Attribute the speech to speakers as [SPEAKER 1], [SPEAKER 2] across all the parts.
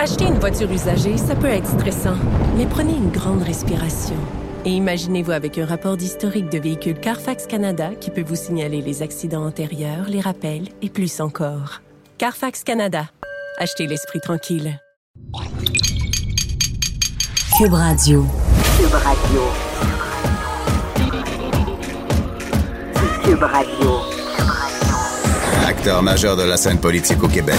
[SPEAKER 1] Acheter une voiture usagée, ça peut être stressant, mais prenez une grande respiration. Et imaginez-vous avec un rapport d'historique de véhicule Carfax Canada qui peut vous signaler les accidents antérieurs, les rappels et plus encore. Carfax Canada. Achetez l'esprit tranquille.
[SPEAKER 2] Cube Radio.
[SPEAKER 3] Cube Radio. Cube Radio.
[SPEAKER 4] Acteur majeur de la scène politique au Québec.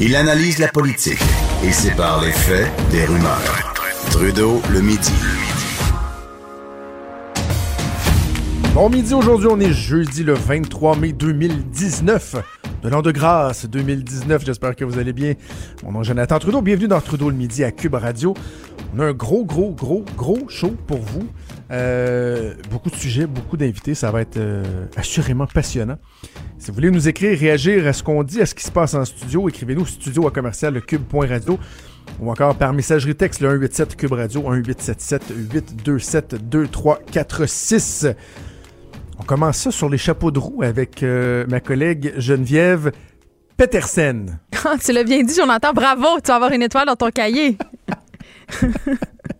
[SPEAKER 4] Il analyse la politique et sépare les faits des rumeurs. Trudeau le midi.
[SPEAKER 5] Bon midi, aujourd'hui on est jeudi le 23 mai 2019 de l'an de grâce 2019. J'espère que vous allez bien. Mon nom est Jonathan Trudeau. Bienvenue dans Trudeau le midi à Cube Radio. On a un gros, gros, gros, gros show pour vous. Euh, beaucoup de sujets, beaucoup d'invités. Ça va être euh, assurément passionnant. Si vous voulez nous écrire, réagir à ce qu'on dit, à ce qui se passe en studio, écrivez-nous studio à commercial cube.radio ou encore par messagerie texte le 187 Cube Radio 1877 827 2346. On commence ça sur les chapeaux de roue avec euh, ma collègue Geneviève Petersen.
[SPEAKER 6] tu l'as bien dit, Jonathan. Bravo, tu vas avoir une étoile dans ton cahier.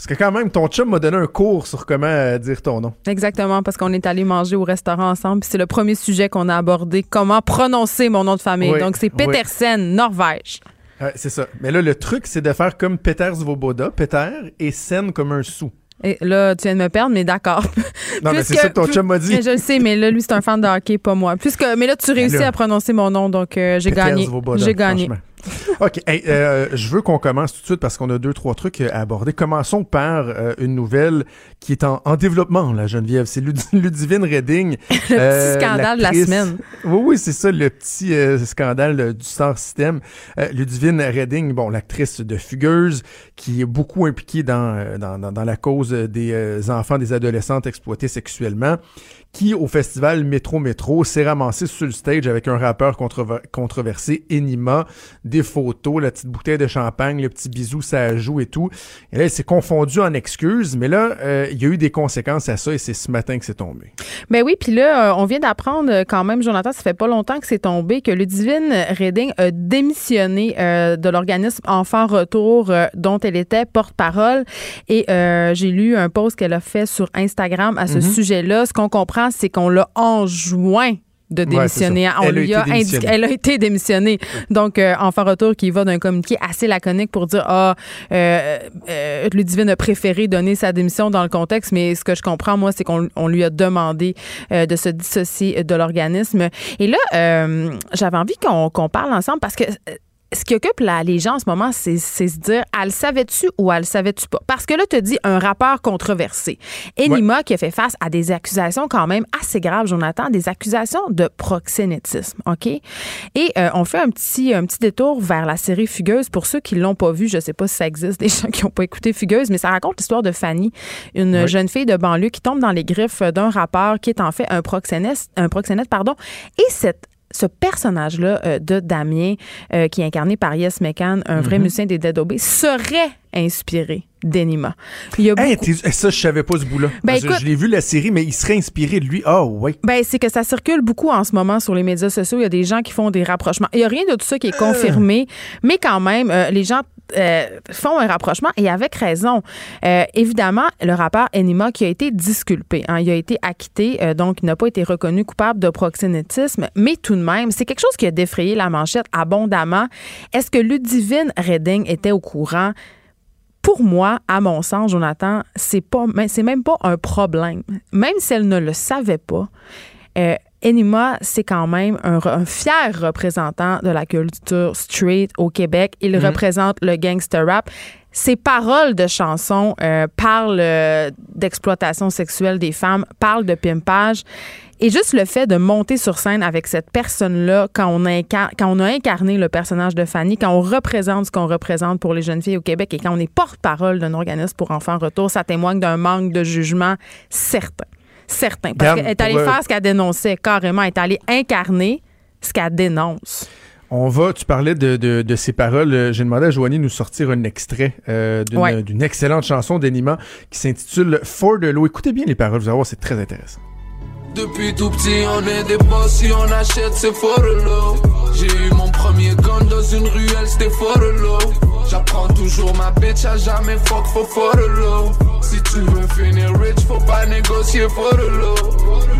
[SPEAKER 5] Parce que quand même, ton chum m'a donné un cours sur comment euh, dire ton nom.
[SPEAKER 6] Exactement, parce qu'on est allé manger au restaurant ensemble. C'est le premier sujet qu'on a abordé, comment prononcer mon nom de famille.
[SPEAKER 5] Oui,
[SPEAKER 6] Donc, c'est Petersen, Norvège.
[SPEAKER 5] Ouais, c'est ça. Mais là, le truc, c'est de faire comme Peter Svoboda, Peter, et Sen comme un sou.
[SPEAKER 6] Et là, tu viens de me perdre, mais d'accord.
[SPEAKER 5] Non, mais c'est ça que ton chum m'a dit.
[SPEAKER 6] Mais je le sais, mais là, lui, c'est un fan de hockey, pas moi. Puisque, mais là, tu réussis
[SPEAKER 5] là-
[SPEAKER 6] à prononcer mon nom, donc euh, j'ai gagné. J'ai gagné.
[SPEAKER 5] OK. hey, euh, je veux qu'on commence tout de suite parce qu'on a deux, trois trucs à aborder. Commençons par euh, une nouvelle qui est en, en développement, la Geneviève. C'est Lud- Ludivine Redding.
[SPEAKER 6] Le
[SPEAKER 5] Euh,
[SPEAKER 6] petit scandale de la semaine.
[SPEAKER 5] Oui, oui, c'est ça, le petit euh, scandale euh, du Star System. Euh, Ludivine Redding, bon, l'actrice de Fugueuse, qui est beaucoup impliquée dans, euh, dans, dans, dans la cause des euh, enfants, des adolescentes exploités sexuellement, qui, au festival Métro Métro, s'est ramassée sur le stage avec un rappeur controver- controversé, Enima, des photos, la petite bouteille de champagne, le petit bisou, ça joue et tout. Et là, elle s'est confondue en excuses, mais là, euh, il y a eu des conséquences à ça et c'est ce matin que c'est tombé.
[SPEAKER 6] Ben oui, puis là, euh, on vient d'apprendre euh, quand même, Jonathan, ça fait pas longtemps que c'est tombé, que Ludivine Redding a démissionné euh, de l'organisme Enfants Retour euh, dont elle était porte-parole. Et j'ai lu un post qu'elle a fait sur Instagram à ce
[SPEAKER 5] Mhm.
[SPEAKER 6] sujet-là. Ce qu'on comprend, c'est qu'on l'a enjoint de démissionner. on
[SPEAKER 5] Elle a
[SPEAKER 6] lui
[SPEAKER 5] été
[SPEAKER 6] a indiqué,
[SPEAKER 5] démissionnée.
[SPEAKER 6] elle a été démissionnée. Donc, euh, Enfant Retour qui va d'un communiqué assez laconique pour dire ah, euh, euh, Ludivine a préféré donner sa démission dans le contexte, mais ce que je comprends moi, c'est qu'on on lui a demandé euh, de se dissocier de l'organisme. Et là, euh, j'avais envie qu'on qu'on parle ensemble parce que euh, ce qui occupe la- les gens en ce moment, c'est se dire, elle savait-tu ou elle savait-tu pas? Parce que là, tu dis un rappeur controversé. Enima qui a fait face à des accusations quand même assez graves, Jonathan, des accusations de proxénétisme, OK? Et euh, on fait un petit, un petit détour vers la série Fugueuse. Pour ceux qui l'ont pas vu, je sais pas si ça existe, des gens qui n'ont pas écouté Fugueuse, mais ça raconte l'histoire de Fanny, une jeune fille de banlieue qui tombe dans les griffes d'un rappeur qui est en fait un proxénète, un proxénète pardon. Et cette ce personnage-là euh, de Damien, euh, qui est incarné par Yes McCann, un vrai musicien des Dead Obey, serait inspiré d'Enima. Il y a
[SPEAKER 5] Hey,
[SPEAKER 6] beaucoup-
[SPEAKER 5] t'es- ça, je savais pas ce bout-là.
[SPEAKER 6] Ben,
[SPEAKER 5] je l'ai vu la série, mais il serait inspiré de lui. Ah, ouais.
[SPEAKER 6] Ben, c'est que ça circule beaucoup en ce moment sur les médias sociaux. Il y a des gens qui font des rapprochements. Il n'y a rien de tout ça qui est confirmé, mais quand même, euh, les gens euh, font un rapprochement et avec raison. Euh, évidemment, le rappeur Enima qui a été disculpé, hein, il a été acquitté, euh, donc il n'a pas été reconnu coupable de proxénétisme, mais tout de même, c'est quelque chose qui a défrayé la manchette abondamment. Est-ce que Ludivine Redding était au courant? Pour moi, à mon sens, Jonathan, c'est pas, c'est même pas un problème. Même si elle ne le savait pas, Enima, c'est quand même un, un fier représentant de la culture straight au Québec. Il représente le gangster rap. Ses paroles de chansons euh, parlent euh, d'exploitation sexuelle des femmes, parlent de pimpage. Et juste le fait de monter sur scène avec cette personne-là, quand on, incar- quand on a incarné le personnage de Fanny, quand on représente ce qu'on représente pour les jeunes filles au Québec et quand on est porte-parole d'un organisme pour enfants en retour, ça témoigne d'un manque de jugement certain. Certain. Parce qu'elle est allée
[SPEAKER 5] pour, euh,
[SPEAKER 6] faire ce qu'elle dénonçait carrément. Elle est allée incarner ce qu'elle dénonce.
[SPEAKER 5] On va, tu parlais de, de, de ces paroles. Euh, J'ai demandé à Joanie de nous sortir un extrait euh, d'une
[SPEAKER 6] Ouais.
[SPEAKER 5] d'une excellente chanson d'Enima qui s'intitule For de l'eau. Écoutez bien les paroles, vous allez voir, c'est très intéressant.
[SPEAKER 2] Depuis tout petit, on est des boss si on achète, c'est for low. J'ai eu mon premier gun dans une ruelle, c'était for low. J'apprends toujours ma bitch à jamais fuck for for low. Si tu veux finir rich, faut pas négocier for low.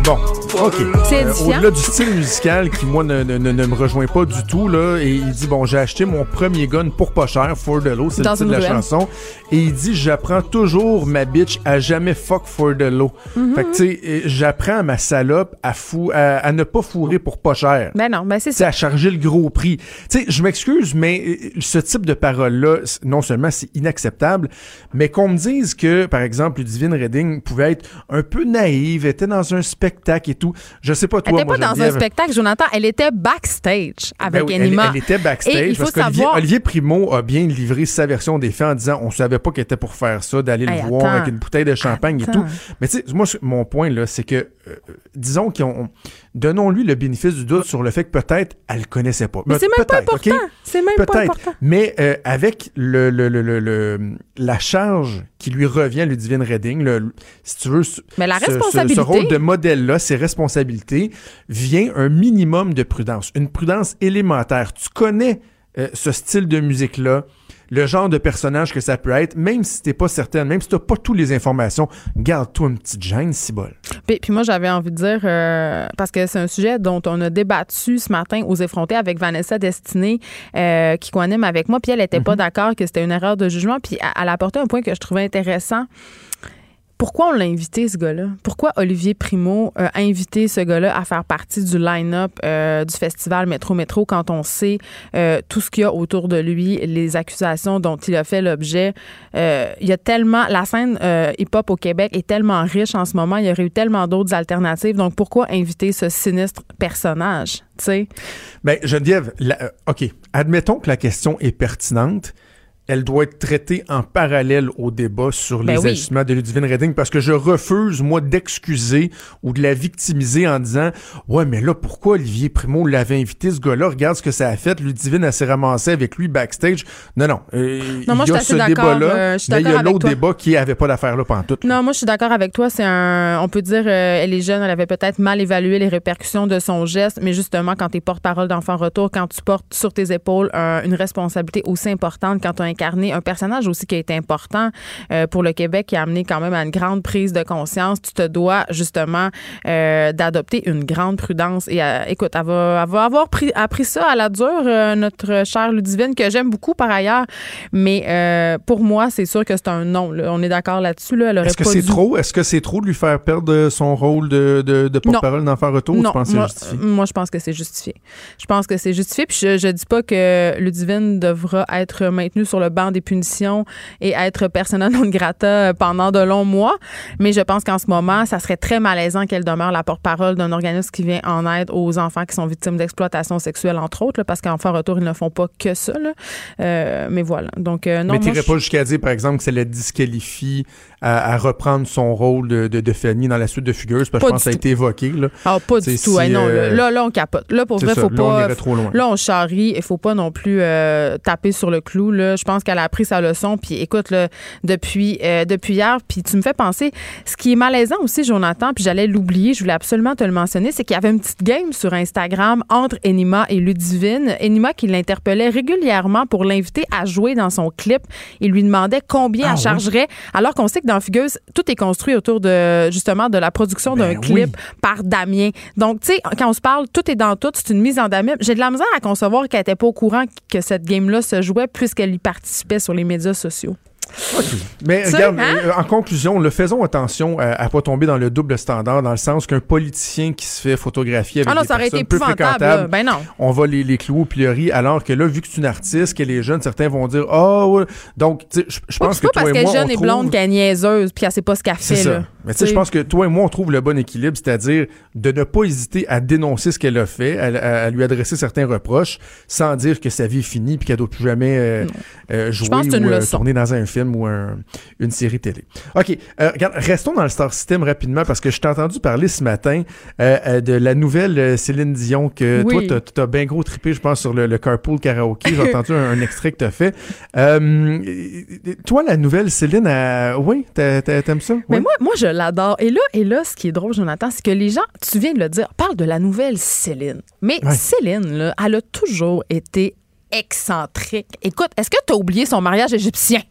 [SPEAKER 5] Bon, OK. Euh. Au-delà du style musical qui, moi, ne, ne- ne- ne me rejoint pas du tout, là, et il dit, bon, j'ai acheté mon premier gun pour pas cher, for the low, c'est le
[SPEAKER 6] Dans
[SPEAKER 5] titre
[SPEAKER 6] une
[SPEAKER 5] de la chanson. Et il dit, j'apprends toujours ma bitch à jamais fuck for the low.
[SPEAKER 6] Mm-hmm.
[SPEAKER 5] Fait que, tu sais, j'apprends ma salope à, fou, à, à ne pas fourrer pour pas cher.
[SPEAKER 6] Ben non, ben c'est
[SPEAKER 5] C'est
[SPEAKER 6] ça.
[SPEAKER 5] à charger le gros prix. Tu sais, je m'excuse, mais euh, ce type de parole-là, non seulement c'est inacceptable, mais qu'on me dise que, par exemple, Ludivine Redding pouvait être un peu naïve, était dans un spectacle et tout. Je sais pas
[SPEAKER 6] Elle
[SPEAKER 5] toi,
[SPEAKER 6] n'était
[SPEAKER 5] moi,
[SPEAKER 6] pas dans un spectacle, Jonathan. Elle était backstage avec
[SPEAKER 5] Ben oui, elle-. Elle, était backstage
[SPEAKER 6] Et il faut
[SPEAKER 5] parce qu'Olivier
[SPEAKER 6] savoir-
[SPEAKER 5] Olivier Primo a bien livré sa version des faits en disant on savait pas qu'elle était pour faire ça, d'aller
[SPEAKER 6] Hey,
[SPEAKER 5] le voir
[SPEAKER 6] attends.
[SPEAKER 5] avec une bouteille de champagne et tout. Mais tu sais, moi, mon point, là, c'est que, euh, disons qu'ils ont. Donnons-lui le bénéfice du doute sur le fait que peut-être elle le connaissait pas.
[SPEAKER 6] Mais c'est même pas important. C'est même pas important.
[SPEAKER 5] Mais euh, avec le, le- le- le- le- la charge qui lui revient Ludivine Redding, le- si tu veux, ce,
[SPEAKER 6] Mais la
[SPEAKER 5] ce- ce rôle de modèle-là, ses responsabilités, vient un minimum de prudence, une prudence élémentaire. Tu connais euh, ce style de musique-là, le genre de personnage que ça peut être, même si t'es pas certaine, même si t'as pas toutes les informations, garde-toi une petite gêne, si bol.
[SPEAKER 6] Puis, puis moi, j'avais envie de dire, euh, parce que c'est un sujet dont on a débattu ce matin aux effrontés avec Vanessa Destinée, euh, qui co-anime avec moi, puis elle n'était pas d'accord que c'était une erreur de jugement, puis elle, elle a apporté un point que je trouvais intéressant. Pourquoi on l'a invité, ce gars-là? Pourquoi Olivier Primo a invité ce gars-là à faire partie du line-up euh, du festival Métro Métro quand on sait euh, tout ce qu'il y a autour de lui, les accusations dont il a fait l'objet? Euh, il y a tellement... La scène euh, hip-hop au Québec est tellement riche en ce moment, il y aurait eu tellement d'autres alternatives. Donc, pourquoi inviter ce sinistre personnage? Tu sais?
[SPEAKER 5] Ben, Geneviève, euh, OK, admettons que la question est pertinente. Elle doit être traitée en parallèle au débat sur
[SPEAKER 6] Ben
[SPEAKER 5] les
[SPEAKER 6] oui.
[SPEAKER 5] agissements de Ludivine Redding parce que je refuse, moi, d'excuser ou de la victimiser en disant Ouais, mais là, pourquoi Olivier Primo l'avait invité, ce gars-là? Regarde ce que ça a fait. Ludivine, elle s'est ramassée avec lui backstage. Non, non. euh,
[SPEAKER 6] Non, moi,
[SPEAKER 5] il y
[SPEAKER 6] je
[SPEAKER 5] a
[SPEAKER 6] suis
[SPEAKER 5] ce débat-là,
[SPEAKER 6] euh,
[SPEAKER 5] mais il y a l'autre débat qui avait pas d'affaire là pendant tout.
[SPEAKER 6] Non, moi, je suis d'accord avec toi. C'est un. On peut dire, euh, elle est jeune, elle avait peut-être mal évalué les répercussions de son geste, mais justement, quand tu es porte-parole d'enfant retour, quand tu portes sur tes épaules un- une responsabilité aussi importante, quand tu as incarné un personnage aussi qui a été important euh, pour le Québec, qui a amené quand même à une grande prise de conscience, tu te dois justement euh, d'adopter une grande prudence. Et euh, écoute, elle va, elle va avoir pris, appris ça à la dure, notre chère Ludivine, que j'aime beaucoup par ailleurs. Mais pour moi, c'est sûr que c'est un non. là. On est d'accord là-dessus. Là.
[SPEAKER 5] Est-ce que c'est
[SPEAKER 6] dû-
[SPEAKER 5] trop? Est-ce que c'est trop de lui faire perdre son rôle de, de, de porte-parole d'enfant retour? ou
[SPEAKER 6] Non,
[SPEAKER 5] tu
[SPEAKER 6] moi, moi, je pense que c'est justifié. Je pense que c'est justifié. Puis je, je dis pas que Ludivine devra être maintenue sur le banc des punitions et être persona non grata pendant de longs mois. Mais je pense qu'en ce moment, ça serait très malaisant qu'elle demeure la porte-parole d'un organisme qui vient en aide aux enfants qui sont victimes d'exploitation sexuelle, entre autres, là, parce qu'enfant retour, ils ne font pas que ça. là. Euh, mais voilà. Donc, euh, non,
[SPEAKER 5] mais
[SPEAKER 6] je-
[SPEAKER 5] pas jusqu'à dire, par exemple, que ça la disqualifie à, à reprendre son rôle de, de, de Fanny dans la suite de Fugueuse, parce que je pense que ça a été évoqué. Là.
[SPEAKER 6] Ah, pas du tout.
[SPEAKER 5] si,
[SPEAKER 6] Hey, non,
[SPEAKER 5] euh,
[SPEAKER 6] là, là, on capote. Là, pour vrai,
[SPEAKER 5] ça,
[SPEAKER 6] faut
[SPEAKER 5] là, on
[SPEAKER 6] pas.
[SPEAKER 5] irait trop loin.
[SPEAKER 6] Là, on charrie. Il faut pas non plus euh, taper sur le clou. Là. Je pense qu'elle a appris sa leçon. Puis écoute, là, depuis, euh, depuis hier, puis tu me fais penser, ce qui est malaisant aussi, Jonathan, puis j'allais l'oublier, je voulais absolument te le mentionner, c'est qu'il y avait une petite game sur Instagram entre Enima et Ludivine. Enima qui l'interpellait régulièrement pour l'inviter à jouer dans son clip. Il lui demandait combien
[SPEAKER 5] Ah
[SPEAKER 6] elle
[SPEAKER 5] oui?
[SPEAKER 6] chargerait, alors qu'on sait que dans Fugueuse, tout est construit autour de justement de la production
[SPEAKER 5] Ben
[SPEAKER 6] d'un
[SPEAKER 5] oui.
[SPEAKER 6] clip par Damien. Donc, tu sais, quand on se parle, tout est dans tout, c'est une mise en Damien. J'ai de la misère à concevoir qu'elle n'était pas au courant que cette game-là se jouait puisqu'elle y participait sur les médias sociaux.
[SPEAKER 5] Mais
[SPEAKER 6] Tu
[SPEAKER 5] regarde,
[SPEAKER 6] hein?
[SPEAKER 5] euh, en conclusion, le faisons attention à, à pas tomber dans le double standard, dans le sens qu'un politicien qui se fait photographier avec
[SPEAKER 6] Ah non,
[SPEAKER 5] des
[SPEAKER 6] ça aurait été
[SPEAKER 5] personnes peu fréquentables.
[SPEAKER 6] Ben non.
[SPEAKER 5] on va les, les clouer au pilori, alors que là, vu que c'est une artiste, qu'elle est jeune, certains vont dire « Ah, ouais. Donc, tu sais, je pense
[SPEAKER 6] c'est
[SPEAKER 5] que
[SPEAKER 6] pas
[SPEAKER 5] toi
[SPEAKER 6] parce
[SPEAKER 5] et
[SPEAKER 6] qu'elle
[SPEAKER 5] moi,
[SPEAKER 6] est
[SPEAKER 5] on
[SPEAKER 6] jeune et blonde qu'elle est niaiseuse puis elle sait pas ce qu'elle fait.
[SPEAKER 5] ça. Mais tu sais, je pense que toi et moi, on trouve le bon équilibre, c'est-à-dire de ne pas hésiter à dénoncer ce qu'elle a fait, à, à- à lui adresser certains reproches, sans dire que sa vie est finie puis qu'elle doit plus jamais euh, euh, jouer
[SPEAKER 6] que
[SPEAKER 5] ou euh, tourner dans un film. Film ou un- une série télé. OK, euh, regarde, restons dans le Star System rapidement parce que je t'ai entendu parler ce matin euh, euh, de la nouvelle Céline Dion que
[SPEAKER 6] Oui.
[SPEAKER 5] toi, t'as- t'as bien gros trippé, je pense, sur le, le carpool karaoke. J'ai entendu un, un extrait que t'as fait. Euh, toi, la nouvelle Céline, oui, t'a- t'a- t'aimes ça?
[SPEAKER 6] Mais moi, moi, je l'adore. Et là, et là, ce qui est drôle, Jonathan, c'est que les gens, tu viens de le dire, parlent de la nouvelle Céline. Mais
[SPEAKER 5] Ouais.
[SPEAKER 6] Céline, là, elle a toujours été excentrique. Écoute, est-ce que tu as oublié son mariage égyptien?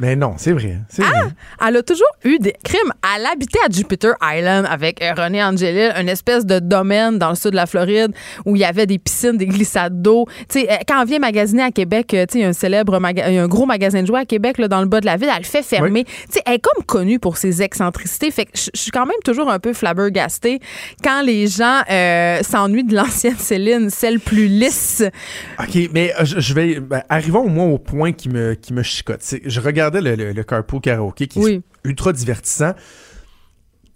[SPEAKER 5] Mais non, c'est vrai. C'est
[SPEAKER 6] Ah!
[SPEAKER 5] vrai.
[SPEAKER 6] Elle a toujours eu des crimes. Elle habitait à Jupiter Island avec euh, René Angelil, une espèce de domaine dans le sud de la Floride où il y avait des piscines, des glissades d'eau. Euh, quand on vient magasiner à Québec, euh, il y a un célèbre maga- y a un gros magasin de jouets à Québec là, dans le bas de la ville, elle le fait fermer. Elle est comme connue pour ses excentricités. Fait que je suis quand même toujours un peu flabbergastée quand les gens euh, s'ennuient de l'ancienne Céline, celle plus lisse.
[SPEAKER 5] OK, mais je, vais. ben, arrivons au moins au point qui me, qui me chicote. C'est- Je regardais le, le, le carpool karaoke qui
[SPEAKER 6] Oui.
[SPEAKER 5] est ultra divertissant.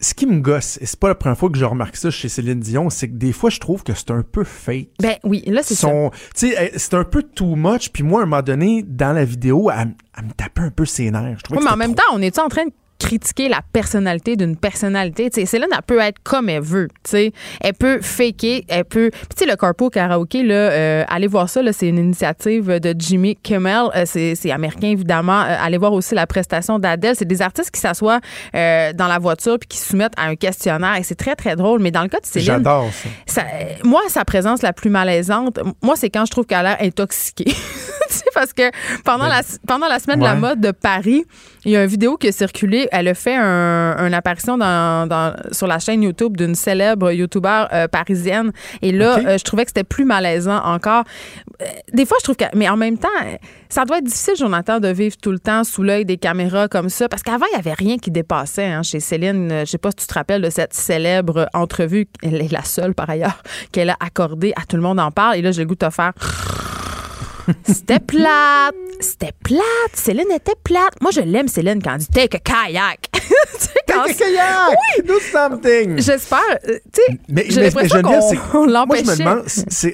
[SPEAKER 5] Ce qui me gosse, et c'est pas la première fois que je remarque ça chez Céline Dion, c'est que des fois, je trouve que c'est un peu fake.
[SPEAKER 6] Ben oui, là, c'est ça.
[SPEAKER 5] Son- elle- c'est un peu too much. Puis moi, à un moment donné, dans la vidéo, elle, me tapait un peu ses nerfs. Je
[SPEAKER 6] Oui, mais en même
[SPEAKER 5] trop-
[SPEAKER 6] temps, on est en train de critiquer la personnalité d'une personnalité. Tu sais, Céline, elle peut être comme elle veut. tu sais. Elle peut faker, elle peut... Puis tu sais, le Carpool Karaoke, là, euh, allez voir ça, là, c'est une initiative de Jimmy Kimmel. Euh, c'est, c'est américain, évidemment. Euh, allez voir aussi la prestation d'Adèle. C'est des artistes qui s'assoient dans la voiture puis qui se soumettent à un questionnaire. Et c'est très, très drôle. Mais dans le cas de Céline...
[SPEAKER 5] J'adore ça.
[SPEAKER 6] Ça- moi, sa présence la plus malaisante, moi, c'est quand je trouve qu'elle a l'air intoxiquée. Sais, parce que pendant, la, pendant la semaine de la mode de Paris, il y a une vidéo qui a circulé. Elle a fait un, une apparition dans, dans- sur la chaîne YouTube d'une célèbre YouTuber euh, parisienne. Et là, euh, je trouvais que c'était plus malaisant encore. Euh, des fois, je trouve que. Mais en même temps, ça doit être difficile, Jonathan, de vivre tout le temps sous l'œil des caméras comme ça. Parce qu'avant, il n'y avait rien qui dépassait hein, chez Céline. Je sais pas si tu te rappelles de cette célèbre entrevue. Elle est la seule, par ailleurs, qu'elle a accordée à Tout le monde en parle. Et là, j'ai le goût de te faire. C'était plate. C'était plate. Céline était plate. Moi, je l'aime, Céline, quand elle dit take a kayak.
[SPEAKER 5] Take a kayak! Do something!
[SPEAKER 6] J'espère. euh, Tu sais,
[SPEAKER 5] Mais,
[SPEAKER 6] j'ai l'impression qu'on
[SPEAKER 5] Moi, je me demande,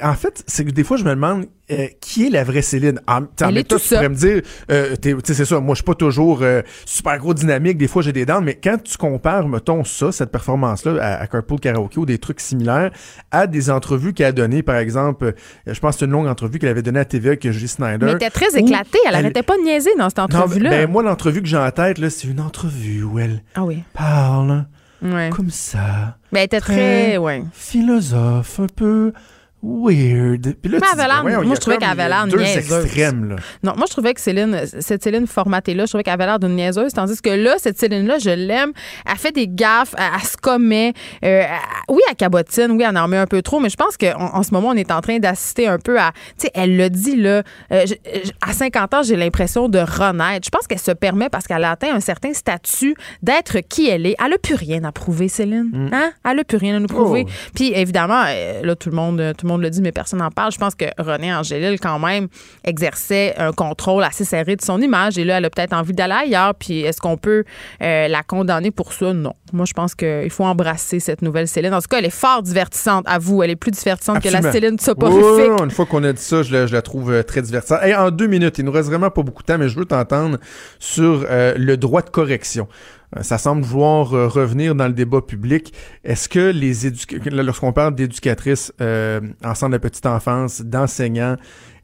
[SPEAKER 5] en fait, c'est que des fois, je me demande euh, qui est la vraie Céline? En, en même temps, tu pourrais me dire, euh, t'es- tu sais, c'est ça, moi, je suis pas toujours euh, super gros dynamique, des fois, j'ai des dents, mais quand tu compares, mettons, ça, cette performance-là, à, à Carpool Karaoke ou des trucs similaires, à des entrevues qu'elle a données, par exemple, euh, je pense que c'est une longue entrevue qu'elle avait donnée à TVA avec Julie Snyder.
[SPEAKER 6] Mais elle était très éclatée. Elle
[SPEAKER 5] elle-
[SPEAKER 6] arrêtait pas de niaiser dans cette entrevue-là.
[SPEAKER 5] ben, moi, l'entrevue que j'ai en tête, c'est une entrevue où elle
[SPEAKER 6] ah oui.
[SPEAKER 5] parle
[SPEAKER 6] Ouais.
[SPEAKER 5] comme ça,
[SPEAKER 6] Mais elle était
[SPEAKER 5] Très-
[SPEAKER 6] très. Ouais.
[SPEAKER 5] philosophe, un peu weird. Puis là,
[SPEAKER 6] Mais
[SPEAKER 5] tu
[SPEAKER 6] elle avait l'air-
[SPEAKER 5] y
[SPEAKER 6] moi, je trouvais qu'elle avait l'air
[SPEAKER 5] deux
[SPEAKER 6] niaiseuse.
[SPEAKER 5] extrêmes, là.
[SPEAKER 6] Non, moi, je trouvais que Céline, cette Céline formatée-là, je trouvais qu'elle avait l'air d'une niaiseuse. Tandis que là, cette Céline-là, je l'aime. Elle fait des gaffes, elle, elle se commet. Euh, elle- oui, elle cabotine, oui, elle en met un peu trop, mais je pense qu'en en ce moment, on est en train d'assister un peu à. Tu sais, elle le dit, là. euh, je- je- à 50 ans, j'ai l'impression de renaître. Je pense qu'elle se permet, parce qu'elle a atteint un certain statut, d'être qui elle est. Elle n'a plus rien à prouver, Céline. Hein? Elle n'a plus rien à nous prouver.
[SPEAKER 5] Oh.
[SPEAKER 6] Puis évidemment, euh, là, tout le monde, tout le monde le dit, mais personne n'en parle. Je pense que René Angélil, quand même, exerçait un contrôle assez serré de son image. Et là, elle a peut-être envie d'aller ailleurs. Puis est-ce qu'on peut euh, la condamner pour ça? Non. Moi, je pense qu'il faut embrasser cette nouvelle Céline. En tout cas, elle est fort divertissante, à vous. Elle est plus divertissante que la. Céline soporifique.
[SPEAKER 5] oui, une fois qu'on a dit ça, je la, je la trouve euh, très divertissante. Hey, en deux minutes, il nous reste vraiment pas beaucoup de temps, mais je veux t'entendre sur euh, le droit de correction. Euh, Ça semble vouloir euh, revenir dans le débat public. Est-ce que les éduc- lorsqu'on parle d'éducatrices euh, en centre de petite enfance, d'enseignants,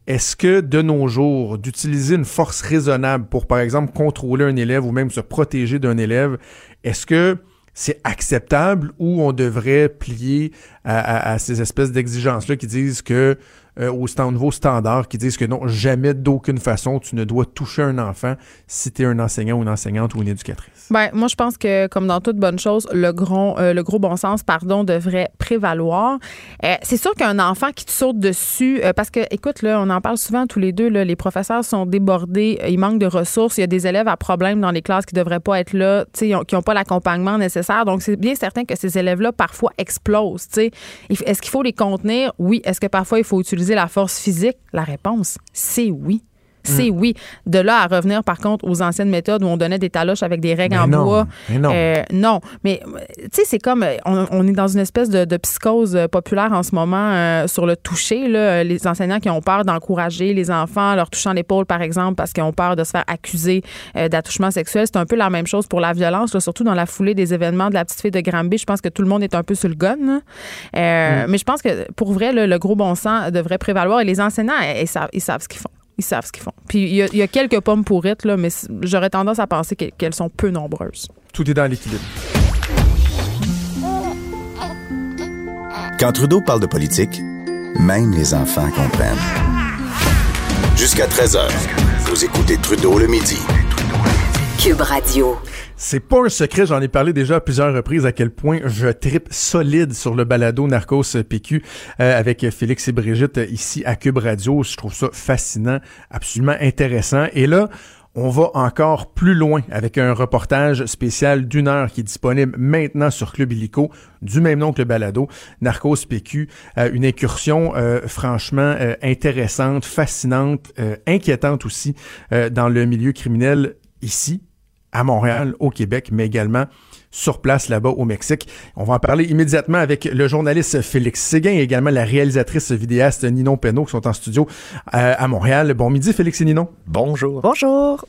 [SPEAKER 5] est-ce que de nos jours, d'utiliser une force raisonnable pour, par exemple, contrôler un élève ou même se protéger d'un élève, est-ce que c'est acceptable ou on devrait plier à ces espèces d'exigences-là qui disent que, euh, au stand, nouveau standard, qui disent que non, jamais d'aucune façon tu ne dois toucher un enfant si tu es un enseignant ou une enseignante ou une éducatrice.
[SPEAKER 6] Ben, moi, je pense que, comme dans toute bonne chose, le gros, euh, le gros bon sens, pardon, devrait prévaloir. Euh, c'est sûr qu'un enfant qui te saute dessus, parce que, écoute, là, on en parle souvent tous les deux, là, les professeurs sont débordés, il manque de ressources, il y a des élèves à problème dans les classes qui devraient pas être là, qui n'ont pas l'accompagnement nécessaire. Donc, c'est bien certain que ces élèves-là, parfois, explosent, Est-ce qu'il faut les contenir? Oui. Est-ce que parfois, il faut utiliser la force physique? La réponse, c'est oui. C'est oui. De là à revenir, par contre, aux anciennes méthodes où on donnait des taloches avec des règles
[SPEAKER 5] Mais
[SPEAKER 6] en
[SPEAKER 5] non,
[SPEAKER 6] bois.
[SPEAKER 5] mais non.
[SPEAKER 6] Euh, non. Mais, euh, tu sais, c'est comme, euh, on, on est dans une espèce de, de psychose populaire en ce moment euh, sur le toucher. Là. Les enseignants qui ont peur d'encourager les enfants en leur touchant l'épaule, par exemple, parce qu'ils ont peur de se faire accuser euh, d'attouchement sexuel. C'est un peu la même chose pour la violence, là, surtout dans la foulée des événements de la petite fille de Granby. Je pense que tout le monde est un peu sur le gun. Euh, Mais je pense que pour vrai, là, le gros bon sens devrait prévaloir et les enseignants, ils savent, ils savent ce qu'ils font. Ils savent ce qu'ils font. Puis il y, a- il y a quelques pommes pourrites, là, mais j'aurais tendance à penser que- qu'elles sont peu nombreuses.
[SPEAKER 5] Tout est dans l'équilibre.
[SPEAKER 4] Quand Trudeau parle de politique, même les enfants comprennent. Jusqu'à 13h, vous écoutez Trudeau le midi.
[SPEAKER 3] Cube Radio.
[SPEAKER 5] C'est pas un secret, j'en ai parlé déjà à plusieurs reprises à quel point je tripe solide sur le balado Narcos PQ euh, avec Félix et Brigitte ici à Cube Radio. Je trouve ça fascinant, absolument intéressant. Et là, on va encore plus loin avec un reportage spécial d'une heure qui est disponible maintenant sur Club Illico, du même nom que le balado, Narcos PQ. Euh, une incursion euh, franchement euh, intéressante, fascinante, euh, inquiétante aussi euh, dans le milieu criminel ici, à Montréal, au Québec, mais également sur place là-bas au Mexique. On va en parler immédiatement avec le journaliste Félix Séguin et également la réalisatrice vidéaste Ninon Penneau qui sont en studio euh, à Montréal. Bon midi Félix et Ninon.
[SPEAKER 7] Bonjour.
[SPEAKER 8] Bonjour.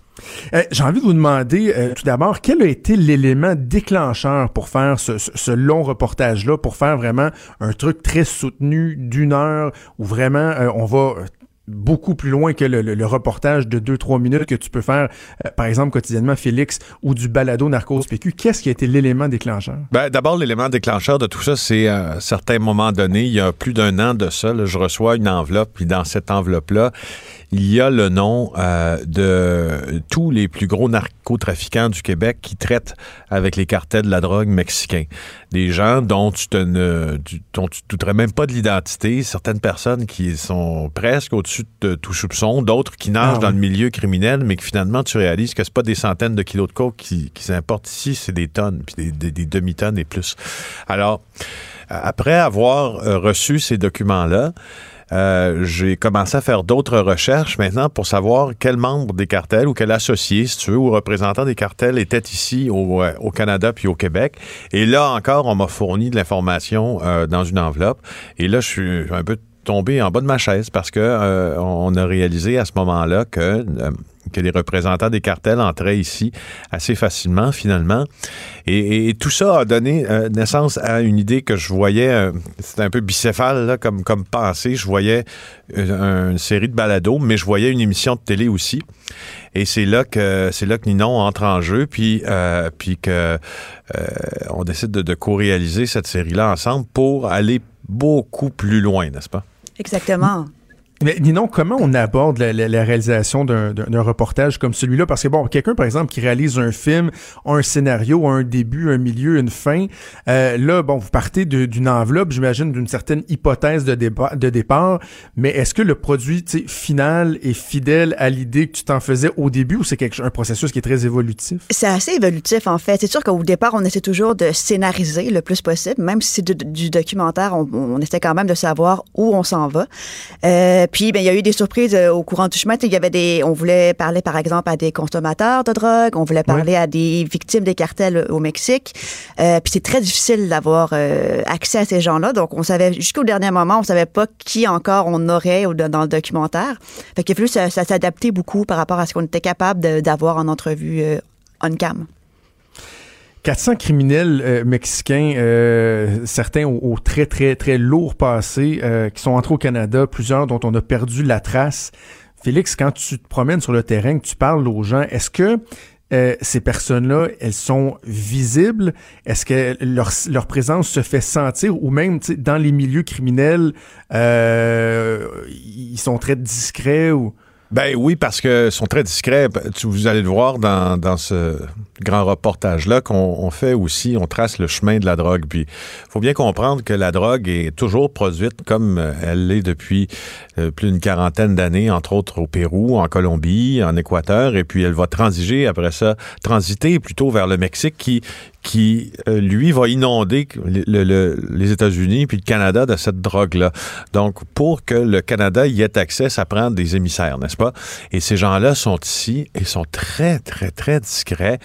[SPEAKER 5] Euh, J'ai envie de vous demander euh, tout d'abord quel a été l'élément déclencheur pour faire ce, ce- ce long reportage-là, pour faire vraiment un truc très soutenu d'une heure où vraiment euh, on va euh, beaucoup plus loin que le, le- le reportage de 2-3 minutes que tu peux faire, euh, par exemple, quotidiennement, Félix, ou du balado Narcos PQ. Qu'est-ce qui a été l'élément déclencheur?
[SPEAKER 7] Ben, D'abord, l'élément déclencheur de tout ça, c'est à un certain moment donné, il y a plus d'un an de ça, là, je reçois une enveloppe, puis dans cette enveloppe-là, il y a le nom euh, de tous les plus gros narcotrafiquants du Québec qui traitent avec les cartels de la drogue mexicains. Des gens dont tu te ne, tu- dont tu te douterais même pas de l'identité, certaines personnes qui sont presque au-dessus de tout soupçon, d'autres qui nagent
[SPEAKER 5] Ah
[SPEAKER 7] dans le milieu criminel, mais que finalement tu réalises que c'est pas des centaines de kilos de coke qui, qui s'importent ici, c'est des tonnes, puis des, des- des demi-tonnes et plus. Alors, après avoir euh, reçu ces documents-là, euh, j'ai commencé à faire d'autres recherches maintenant pour savoir quel membre des cartels ou quel associé, si tu veux, ou représentant des cartels était ici au, euh, au Canada puis au Québec. Et là encore, on m'a fourni de l'information euh, dans une enveloppe. Et là, je suis un peu tombé en bas de ma chaise parce que euh, on a réalisé à ce moment-là que euh, que les représentants des cartels entraient ici assez facilement finalement. Et, tout ça a donné euh, naissance à une idée que je voyais euh, c'était un peu bicéphale comme comme pensée. Je voyais euh, une série de balados mais je voyais une émission de télé aussi. Et c'est là que c'est là que Ninon entre en jeu puis euh, puis que euh, on décide de, de co-réaliser cette série là ensemble pour aller beaucoup plus loin n'est-ce pas?
[SPEAKER 8] Exactement.
[SPEAKER 5] Mais Ninon, comment on aborde la, réalisation d'un- reportage comme celui-là? Parce que, bon, quelqu'un, par exemple, qui réalise un film, un scénario, un début, un milieu, une fin, euh, là, bon, vous partez d'une enveloppe, j'imagine, d'une certaine hypothèse de, de départ, mais est-ce que le produit final est fidèle à l'idée que tu t'en faisais au début ou c'est un processus qui est très évolutif?
[SPEAKER 8] C'est assez évolutif, en fait. C'est sûr qu'au départ, on essaie toujours de scénariser le plus possible. Même si c'est du, du documentaire, on, on essaie quand même de savoir où on s'en va. Euh, puis, ben, il y a eu des surprises euh, au courant du chemin. Il y avait des, on voulait parler, par exemple, à des consommateurs de drogue. On voulait parler à des victimes des cartels au Mexique. Euh, puis c'est très difficile d'avoir euh, accès à ces gens-là. Donc, on savait, jusqu'au dernier moment, on savait pas qui encore on aurait au- dans le documentaire. Fait qu'il a fallu ça, ça s'adapter beaucoup par rapport à ce qu'on était capable d'avoir en entrevue euh, on-cam.
[SPEAKER 5] 400 criminels euh, mexicains, euh, certains au, très, très, très lourd passé, euh, qui sont entrés au Canada, plusieurs dont on a perdu la trace. Félix, quand tu te promènes sur le terrain, que tu parles aux gens, est-ce que euh, ces personnes-là, elles sont visibles? Est-ce que leur, leur présence se fait sentir? Ou même dans les milieux criminels, ils sont très discrets ou...
[SPEAKER 7] Ben oui, parce que sont très discrets. Ben, vous allez le voir dans, ce grand reportage-là qu'on on fait aussi, on trace le chemin de la drogue. Puis, faut bien comprendre que la drogue est toujours produite comme euh, elle l'est depuis euh, plus d'une quarantaine d'années, entre autres au Pérou, en Colombie, en Équateur, et puis elle va transiger après ça, transiter plutôt vers le Mexique qui qui, euh, lui, va inonder le- le- les États-Unis puis le Canada de cette drogue-là. Donc, pour que le Canada y ait accès, ça prend des émissaires, n'est-ce pas? Et ces gens-là sont ici et sont très, très, très discrets.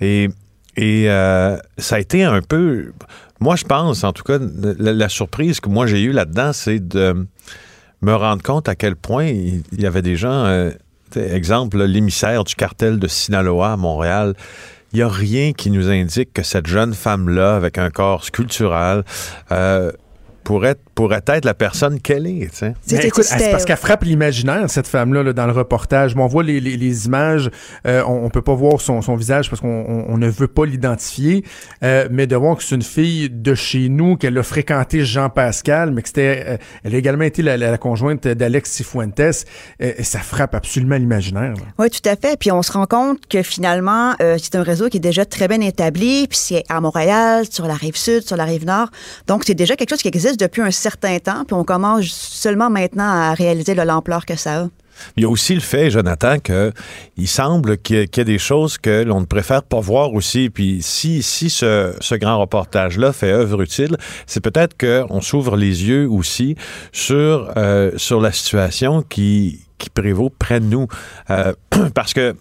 [SPEAKER 7] Et, euh, ça a été un peu... Moi, je pense, en tout cas, la, surprise que moi j'ai eue là-dedans, c'est de me rendre compte à quel point il y avait des gens... euh, exemple, l'émissaire du cartel de Sinaloa à Montréal, il n'y a rien qui nous indique que cette jeune femme-là, avec un corps sculptural, euh, pourrait, pourrait être la personne qu'elle est. tu sais.
[SPEAKER 5] Mais
[SPEAKER 8] C'était-
[SPEAKER 5] écoute,
[SPEAKER 8] c'était-
[SPEAKER 5] c'est parce qu'elle frappe l'imaginaire, cette femme-là, là, dans le reportage. Bon, on voit les, les- les images, euh, on, on peut pas voir son, son visage parce qu'on on- on ne veut pas l'identifier, euh, mais de voir que c'est une fille de chez nous, qu'elle a fréquenté Jean Pascal, mais que c'était, euh, elle a également été la, la- la conjointe d'Alex Cifuentes, euh, ça frappe absolument l'imaginaire.
[SPEAKER 8] Oui, tout à fait. Puis on se rend compte que finalement, euh, c'est un réseau qui est déjà très bien établi, puis c'est à Montréal, sur la rive sud, sur la rive nord. Donc c'est déjà quelque chose qui existe depuis un certain temps, puis on commence seulement maintenant à réaliser l'ampleur que ça a.
[SPEAKER 7] Il y a aussi le fait, Jonathan, que il semble qu'il y, qu'il y a des choses que l'on ne préfère pas voir aussi. Puis si, si ce, ce grand reportage-là fait œuvre utile, c'est peut-être qu'on s'ouvre les yeux aussi sur, euh, sur la situation qui, qui prévaut près de nous. Euh, parce que,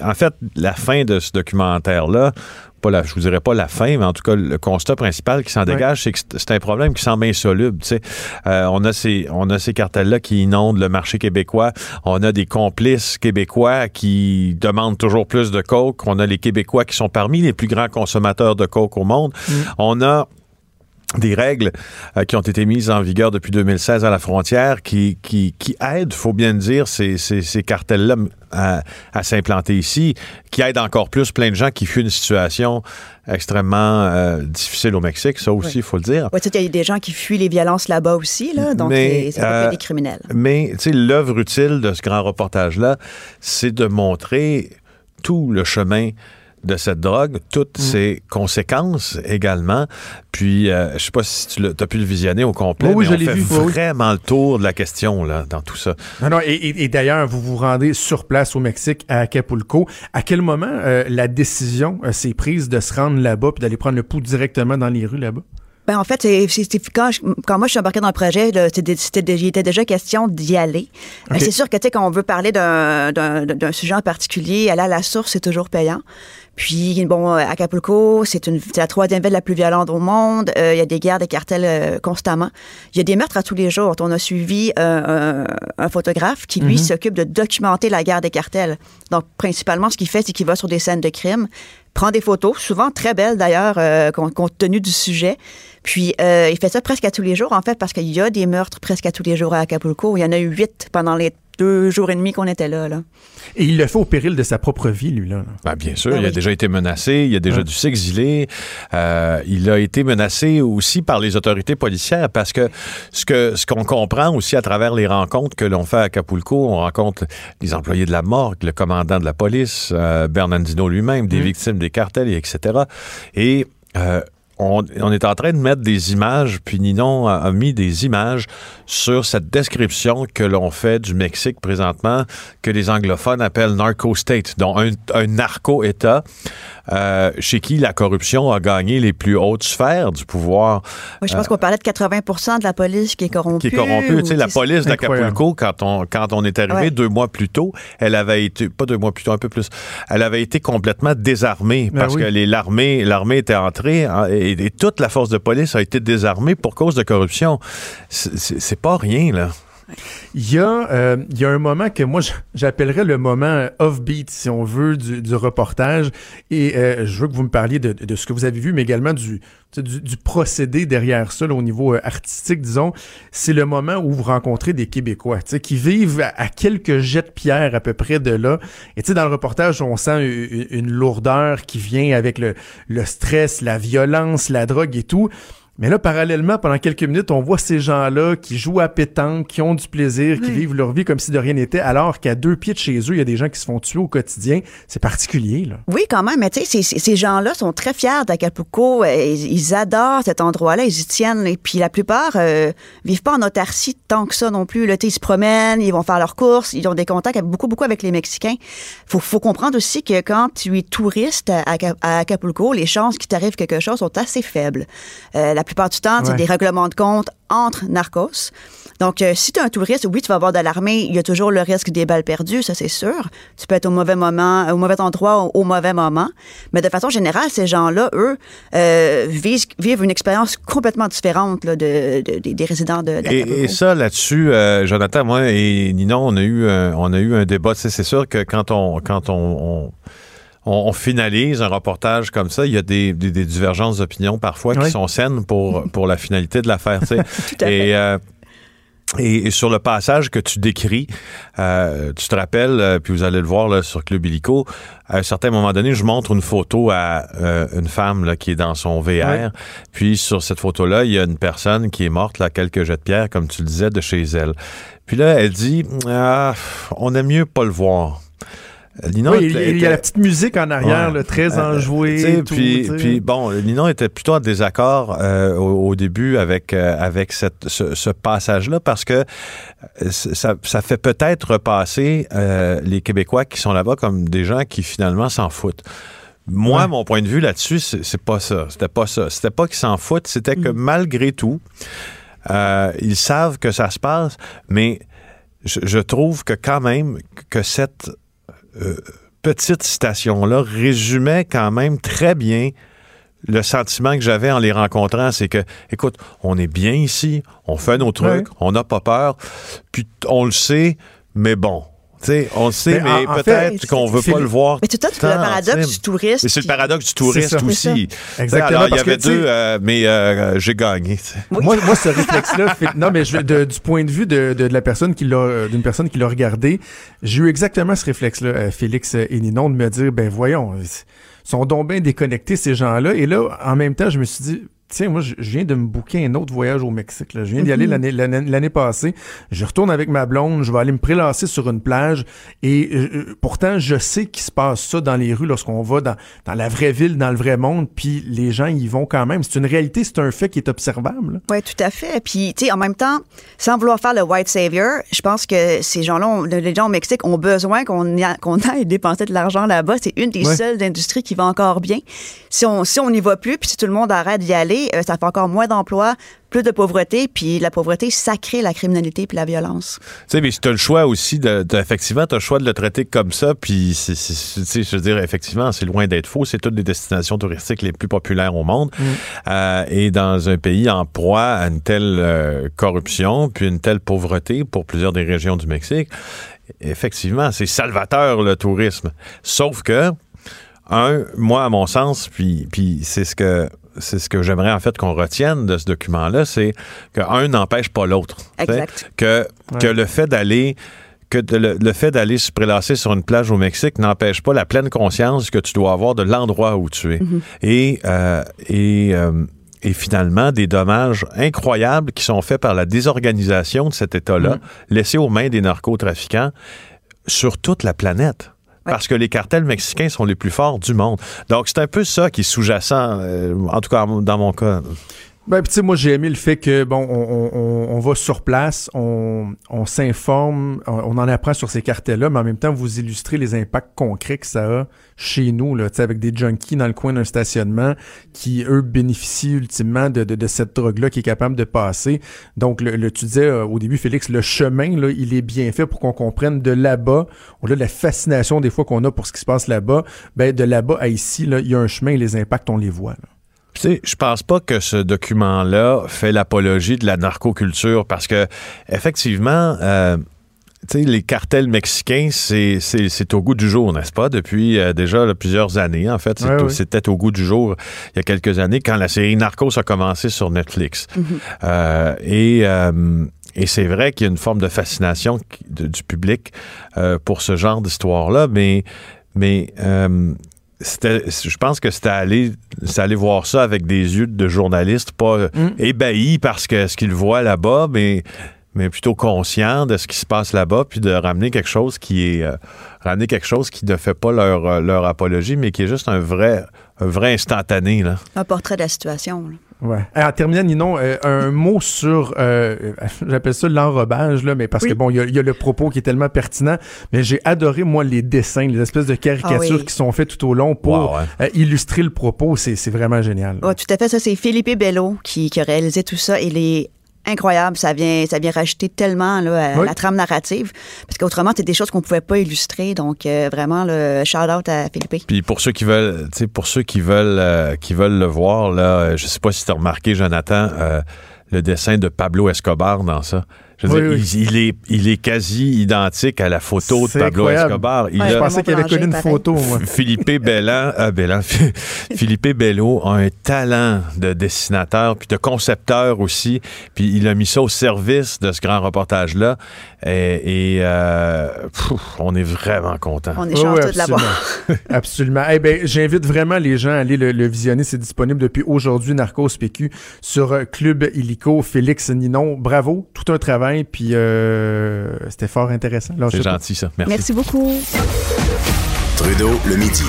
[SPEAKER 7] en fait, la fin de ce documentaire-là, pas la, je vous dirais pas la fin, mais en tout cas, le constat principal qui s'en
[SPEAKER 5] Ouais.
[SPEAKER 7] dégage, c'est que c'est- un problème qui semble insoluble. tu sais. Euh, on a ces, on a ces cartels-là qui inondent le marché québécois. On a des complices québécois qui demandent toujours plus de coke. On a les Québécois qui sont parmi les plus grands consommateurs de coke au monde. On a des règles euh, qui ont été mises en vigueur depuis 2016 à la frontière qui, qui, qui aident, faut bien le dire, ces, ces, ces cartels-là à, à s'implanter ici, qui aident encore plus plein de gens qui fuient une situation extrêmement euh, difficile au Mexique, ça aussi, il faut le dire.
[SPEAKER 8] Sais, il y a des gens qui fuient les violences là-bas aussi, là, donc
[SPEAKER 7] Mais,
[SPEAKER 8] c'est- ça
[SPEAKER 7] euh,
[SPEAKER 8] des criminels.
[SPEAKER 7] Mais, tu sais, l'œuvre utile de ce grand reportage-là, c'est de montrer tout le chemin de cette drogue, toutes ses conséquences également. Puis, euh, je sais pas si tu as pu le visionner au complet,
[SPEAKER 5] Oui, oui,
[SPEAKER 7] mais
[SPEAKER 5] je
[SPEAKER 7] on
[SPEAKER 5] l'ai
[SPEAKER 7] fait
[SPEAKER 5] vu, oui.
[SPEAKER 7] vraiment le tour de la question là, dans tout ça.
[SPEAKER 5] Non, non, et, et- et d'ailleurs, vous vous rendez sur place au Mexique, à Acapulco. À quel moment euh, la décision euh, s'est prise de se rendre là-bas puis d'aller prendre le pouls directement dans les rues là-bas?
[SPEAKER 8] Ben, en fait, c'est, quand, je- quand moi je suis embarquée dans le projet, il était déjà question d'y aller.
[SPEAKER 5] Ok.
[SPEAKER 8] c'est sûr que, tu sais, quand on veut parler d'un sujet en particulier, aller à la source, c'est toujours payant. Puis, bon, euh, Acapulco, c'est, la troisième ville la plus violente au monde. Euh, Il y a des guerres, des cartels euh, constamment. Il y a des meurtres à tous les jours. On a suivi euh, un, un photographe qui, lui, s'occupe de documenter la guerre des cartels. Donc, principalement, ce qu'il fait, c'est qu'il va sur des scènes de crime, prend des photos, souvent très belles d'ailleurs, compte, tenu du sujet. Puis, il fait ça presque à tous les jours, en fait, parce qu'il y a des meurtres presque à tous les jours à Acapulco. Il y en a eu huit pendant les deux jours et demi qu'on était là. là.
[SPEAKER 5] Et il le fait au péril de sa propre vie, lui, là.
[SPEAKER 7] Ben, bien sûr,
[SPEAKER 8] Ben
[SPEAKER 7] il a déjà été menacé, il a déjà
[SPEAKER 5] Ouais.
[SPEAKER 7] dû s'exiler. Euh, il a été menacé aussi par les autorités policières parce que ce que ce qu'on comprend aussi à travers les rencontres que l'on fait à Acapulco, on rencontre les employés de la morgue, le commandant de la police, euh, Bernardino lui-même, des victimes des cartels, et etc. Et euh, on, on est en train de mettre des images, puis Ninon a, a mis des images sur cette description que l'on fait du Mexique présentement, que les anglophones appellent narco-state, donc un, un narco-État, euh, chez qui la corruption a gagné les plus hautes sphères du pouvoir.
[SPEAKER 8] Moi, je pense qu'on parlait de 80 de la police qui est corrompue.
[SPEAKER 7] Euh, Qui est corrompue.
[SPEAKER 8] ou,
[SPEAKER 7] Tu sais, la police d'Acapulco, quand on, quand on est arrivé
[SPEAKER 8] Ouais.
[SPEAKER 7] deux mois plus tôt, elle avait été, pas deux mois plus tôt, un peu plus, elle avait été complètement désarmée
[SPEAKER 5] Ben
[SPEAKER 7] parce
[SPEAKER 5] oui.
[SPEAKER 7] que l'armée était entrée hein, et, toute la force de police a été désarmée pour cause de corruption. C'est pas rien, là.
[SPEAKER 5] Il y, a, euh, il y a un moment que moi, j'appellerais le moment off-beat, si on veut, du, du reportage. Et euh, je veux que vous me parliez de, de ce que vous avez vu, mais également du, du, du procédé derrière ça, là, au niveau euh, artistique, disons. C'est le moment où vous rencontrez des Québécois, qui vivent à, quelques jets de pierre à peu près de là. Et dans le reportage, on sent une, une lourdeur qui vient avec le, le stress, la violence, la drogue et tout. Mais là, parallèlement, pendant quelques minutes, on voit ces gens-là qui jouent à pétanque, qui ont du plaisir, qui vivent leur vie comme si de rien n'était, alors qu'à deux pieds de chez eux, il y a des gens qui se font tuer au quotidien. C'est particulier, là.
[SPEAKER 8] Oui, quand même, mais tu sais, ces, ces gens-là sont très fiers d'Acapulco. Euh, Ils, adorent cet endroit-là, ils y tiennent. Et puis la plupart euh, vivent pas en autarcie tant que ça non plus. Là, ils se promènent, ils vont faire leurs courses, ils ont des contacts beaucoup, beaucoup avec les Mexicains. Faut, faut comprendre aussi que quand tu es touriste à, Aca- à Acapulco, les chances qu'il t'arrive quelque chose sont assez faibles. Euh, la plupart du temps, c'est
[SPEAKER 5] Ouais.
[SPEAKER 8] des règlements de compte entre narcos. Donc, euh, si tu es un touriste, oui, tu vas avoir de l'armée. Il y a toujours le risque des balles perdues, ça c'est sûr. Tu peux être au mauvais moment, au mauvais endroit, au, au mauvais moment. Mais de façon générale, ces gens-là, eux, euh, vivent, vivent une expérience complètement différente là, de, de- des- des résidents de d'Acapulco.
[SPEAKER 7] Et, et ça, là-dessus, euh, Jonathan, moi et Ninon, on a eu un, on a eu un débat. C'est sûr que quand on quand on, on, on- on finalise un reportage comme ça, il y a des, des- des divergences d'opinion parfois qui sont saines pour, pour la finalité de l'affaire. et, euh, et, et sur le passage que tu décris, euh, tu te rappelles, euh, puis vous allez le voir là, sur Club Illico, à un certain moment donné, je montre une photo à euh, une femme là, qui est dans son VR.
[SPEAKER 5] Ouais.
[SPEAKER 7] Puis sur cette photo-là, il y a une personne qui est morte, là, quelques jets de pierre, comme tu le disais, de chez elle. Puis là, elle dit, ah, on aime mieux pas le voir. Ninon
[SPEAKER 5] Oui, il,
[SPEAKER 7] était-
[SPEAKER 5] il y a la petite musique en arrière,
[SPEAKER 7] Ouais.
[SPEAKER 5] là, très
[SPEAKER 7] Euh,
[SPEAKER 5] enjouée.
[SPEAKER 7] puis, bon, Ninon était plutôt en désaccord euh, au, au début avec, euh, avec cette, ce, ce passage-là parce que ça, ça fait peut-être repasser euh, les Québécois qui sont là-bas comme des gens qui finalement s'en foutent. Moi,
[SPEAKER 5] Ouais.
[SPEAKER 7] mon point de vue là-dessus, c'est pas ça. C'était pas ça. C'était pas qu'ils s'en foutent, c'était que malgré tout, ils savent que ça se passe, mais je, je trouve que quand même que cette euh, petite citation-là résumait quand même très bien le sentiment que j'avais en les rencontrant, c'est que, écoute, on est bien ici, on fait nos trucs, on n'a pas peur, puis on le sait, mais bon. Tu sais, on le sait,
[SPEAKER 5] Mais
[SPEAKER 7] mais, peut-être qu'on veut pas le voir.
[SPEAKER 8] Mais c'est ça, c'est le paradoxe du touriste.
[SPEAKER 7] Et c'est le paradoxe du touriste aussi.
[SPEAKER 5] Exactement,
[SPEAKER 7] Alors, il y avait deux, euh, mais euh, j'ai gagné. tu sais.
[SPEAKER 5] Moi, moi, ce réflexe-là, fait- non, mais je, de- du point de vue de, de, de la personne qui l'a, euh, d'une personne qui l'a regardé, j'ai eu exactement ce réflexe-là, euh, Félix et Ninon, de me dire, ben voyons, ils sont donc bien déconnectés ces gens-là. Et là, en même temps, je me suis dit, tiens, moi, je viens de me booker un autre voyage au Mexique. là. Je viens d'y aller l'année, l'année, l'année passée. Je retourne avec ma blonde, je vais aller me prélasser sur une plage. Et euh, euh, pourtant, je sais qu'il se passe ça dans les rues lorsqu'on va dans, dans la vraie ville, dans le vrai monde. Puis les gens y vont quand même. C'est une réalité, c'est un fait qui est observable.
[SPEAKER 8] Oui, tout à fait. Puis, tu sais, en même temps, sans vouloir faire le white savior, je pense que ces gens-là, les gens au Mexique ont besoin qu'on aille dépenser de l'argent là-bas. C'est une des
[SPEAKER 5] Ouais.
[SPEAKER 8] seules industries qui va encore bien. Si on si on n'y va plus, puis si tout le monde arrête d'y aller, euh, ça fait encore moins d'emplois, plus de pauvreté, puis la pauvreté, ça crée la criminalité puis la violence.
[SPEAKER 7] Tu sais, mais tu as le choix aussi, de, de- effectivement, tu as le choix de le traiter comme ça, puis, c'est- c'est- c'est- tu sais, je veux dire, effectivement, c'est loin d'être faux. C'est toutes les destinations touristiques les plus populaires au monde. Euh, et dans un pays en proie à une telle euh, corruption, puis une telle pauvreté pour plusieurs des régions du Mexique, effectivement, c'est salvateur, le tourisme. Sauf que, un, moi, à mon sens, puis, puis c'est ce que c'est ce que j'aimerais en fait qu'on retienne de ce document-là, c'est que un n'empêche pas l'autre.
[SPEAKER 8] Exact.
[SPEAKER 7] Que, que le fait d'aller que de- le, le fait d'aller se prélasser sur une plage au Mexique n'empêche pas la pleine conscience que tu dois avoir de l'endroit où tu es. Et, euh, et, euh, et finalement, des dommages incroyables qui sont faits par la désorganisation de cet État-là, laissé aux mains des narcotrafiquants sur toute la planète. Parce que les cartels mexicains sont les plus forts du monde. Donc, c'est un peu ça qui est sous-jacent, euh, en tout cas dans mon cas.
[SPEAKER 5] Ben, tu sais, moi, j'ai aimé le fait que, bon, on, on- on va sur place, on, on s'informe, on, en apprend sur ces cartels-là, mais en même temps, vous illustrez les impacts concrets que ça a chez nous, là, tu avec des junkies dans le coin d'un stationnement qui, eux, bénéficient ultimement de, de, de cette drogue-là qui est capable de passer. Donc, le, le- tu disais euh, au début, Félix, le chemin, là, il est bien fait pour qu'on comprenne de là-bas, au-delà de la fascination des fois qu'on a pour ce qui se passe là-bas, ben, de là-bas à ici, là, il y a un chemin et les impacts, on les voit, là.
[SPEAKER 7] Tu sais, je pense pas que ce document-là fait l'apologie de la narcoculture parce que, effectivement, euh, les cartels mexicains, c'est, au goût du jour, n'est-ce pas? Depuis euh, déjà là, plusieurs années, en fait.
[SPEAKER 5] Ouais.
[SPEAKER 7] C'était au goût du jour il y a quelques années quand la série Narcos a commencé sur Netflix. Euh, et, euh, et c'est vrai qu'il y a une forme de fascination qui- de- du public pour ce genre d'histoire-là, mais, je pense que c'était aller, c'est aller voir ça avec des yeux de journaliste, pas
[SPEAKER 5] Mm.
[SPEAKER 7] ébahi parce que ce qu'il voit là-bas, mais mais plutôt conscient de ce qui se passe là-bas, puis de ramener quelque chose qui est euh, ramener quelque chose qui ne fait pas leur, euh, leur apologie, mais qui est juste un vrai un vrai instantané là.
[SPEAKER 8] Un portrait de la situation. là.
[SPEAKER 5] Ouais. Et en terminant, Ninon, euh, un mot sur, euh, j'appelle ça l'enrobage, là, mais parce
[SPEAKER 8] Oui.
[SPEAKER 5] que bon, il y, a- il y a le propos qui est tellement pertinent, mais j'ai adoré, moi, les dessins, les espèces de caricatures
[SPEAKER 8] Ah oui.
[SPEAKER 5] qui sont faites tout au long pour
[SPEAKER 7] Wow, hein.
[SPEAKER 5] euh, illustrer le propos. C'est c'est vraiment génial.
[SPEAKER 8] Ouais, tout à fait. Ça, c'est Philippe Bello qui, qui a réalisé tout ça. Il est incroyable. Ça vient, ça vient rajouter tellement là, à
[SPEAKER 5] Oui.
[SPEAKER 8] la trame narrative. Parce qu'autrement, c'est des choses qu'on pouvait pas illustrer. Donc, euh, vraiment, le shout-out à Philippe.
[SPEAKER 7] Puis pour ceux qui veulent, pour ceux qui veulent, euh, qui veulent le voir, là, euh, je sais pas si tu as remarqué, Jonathan, euh, le dessin de Pablo Escobar dans ça. Je veux
[SPEAKER 5] Oui,
[SPEAKER 7] dire,
[SPEAKER 5] oui.
[SPEAKER 7] Il, il est, il est quasi identique à la photo de Pablo
[SPEAKER 5] incroyable.
[SPEAKER 7] Escobar. Il
[SPEAKER 8] Ouais,
[SPEAKER 5] Je pensais qu'il avait connu une
[SPEAKER 8] pareil.
[SPEAKER 5] photo, moi.
[SPEAKER 7] Philippe Bellan, euh, Bellan, Philippe Bello a un talent de dessinateur puis de concepteur aussi. Puis il a mis ça au service de ce grand reportage-là. Et, et, euh, pfff, on est vraiment content.
[SPEAKER 8] On est
[SPEAKER 5] oui,
[SPEAKER 8] de l'avoir.
[SPEAKER 5] absolument. absolument. Eh ben, j'invite vraiment les gens à aller le, le visionner. C'est disponible depuis aujourd'hui, Narcos PQ, sur euh, Club Illico. Félix Ninon, bravo. Tout un travail. Puis euh, c'était fort intéressant.
[SPEAKER 7] C'est gentil, ça. Merci.
[SPEAKER 8] Merci beaucoup.
[SPEAKER 4] Trudeau, le midi.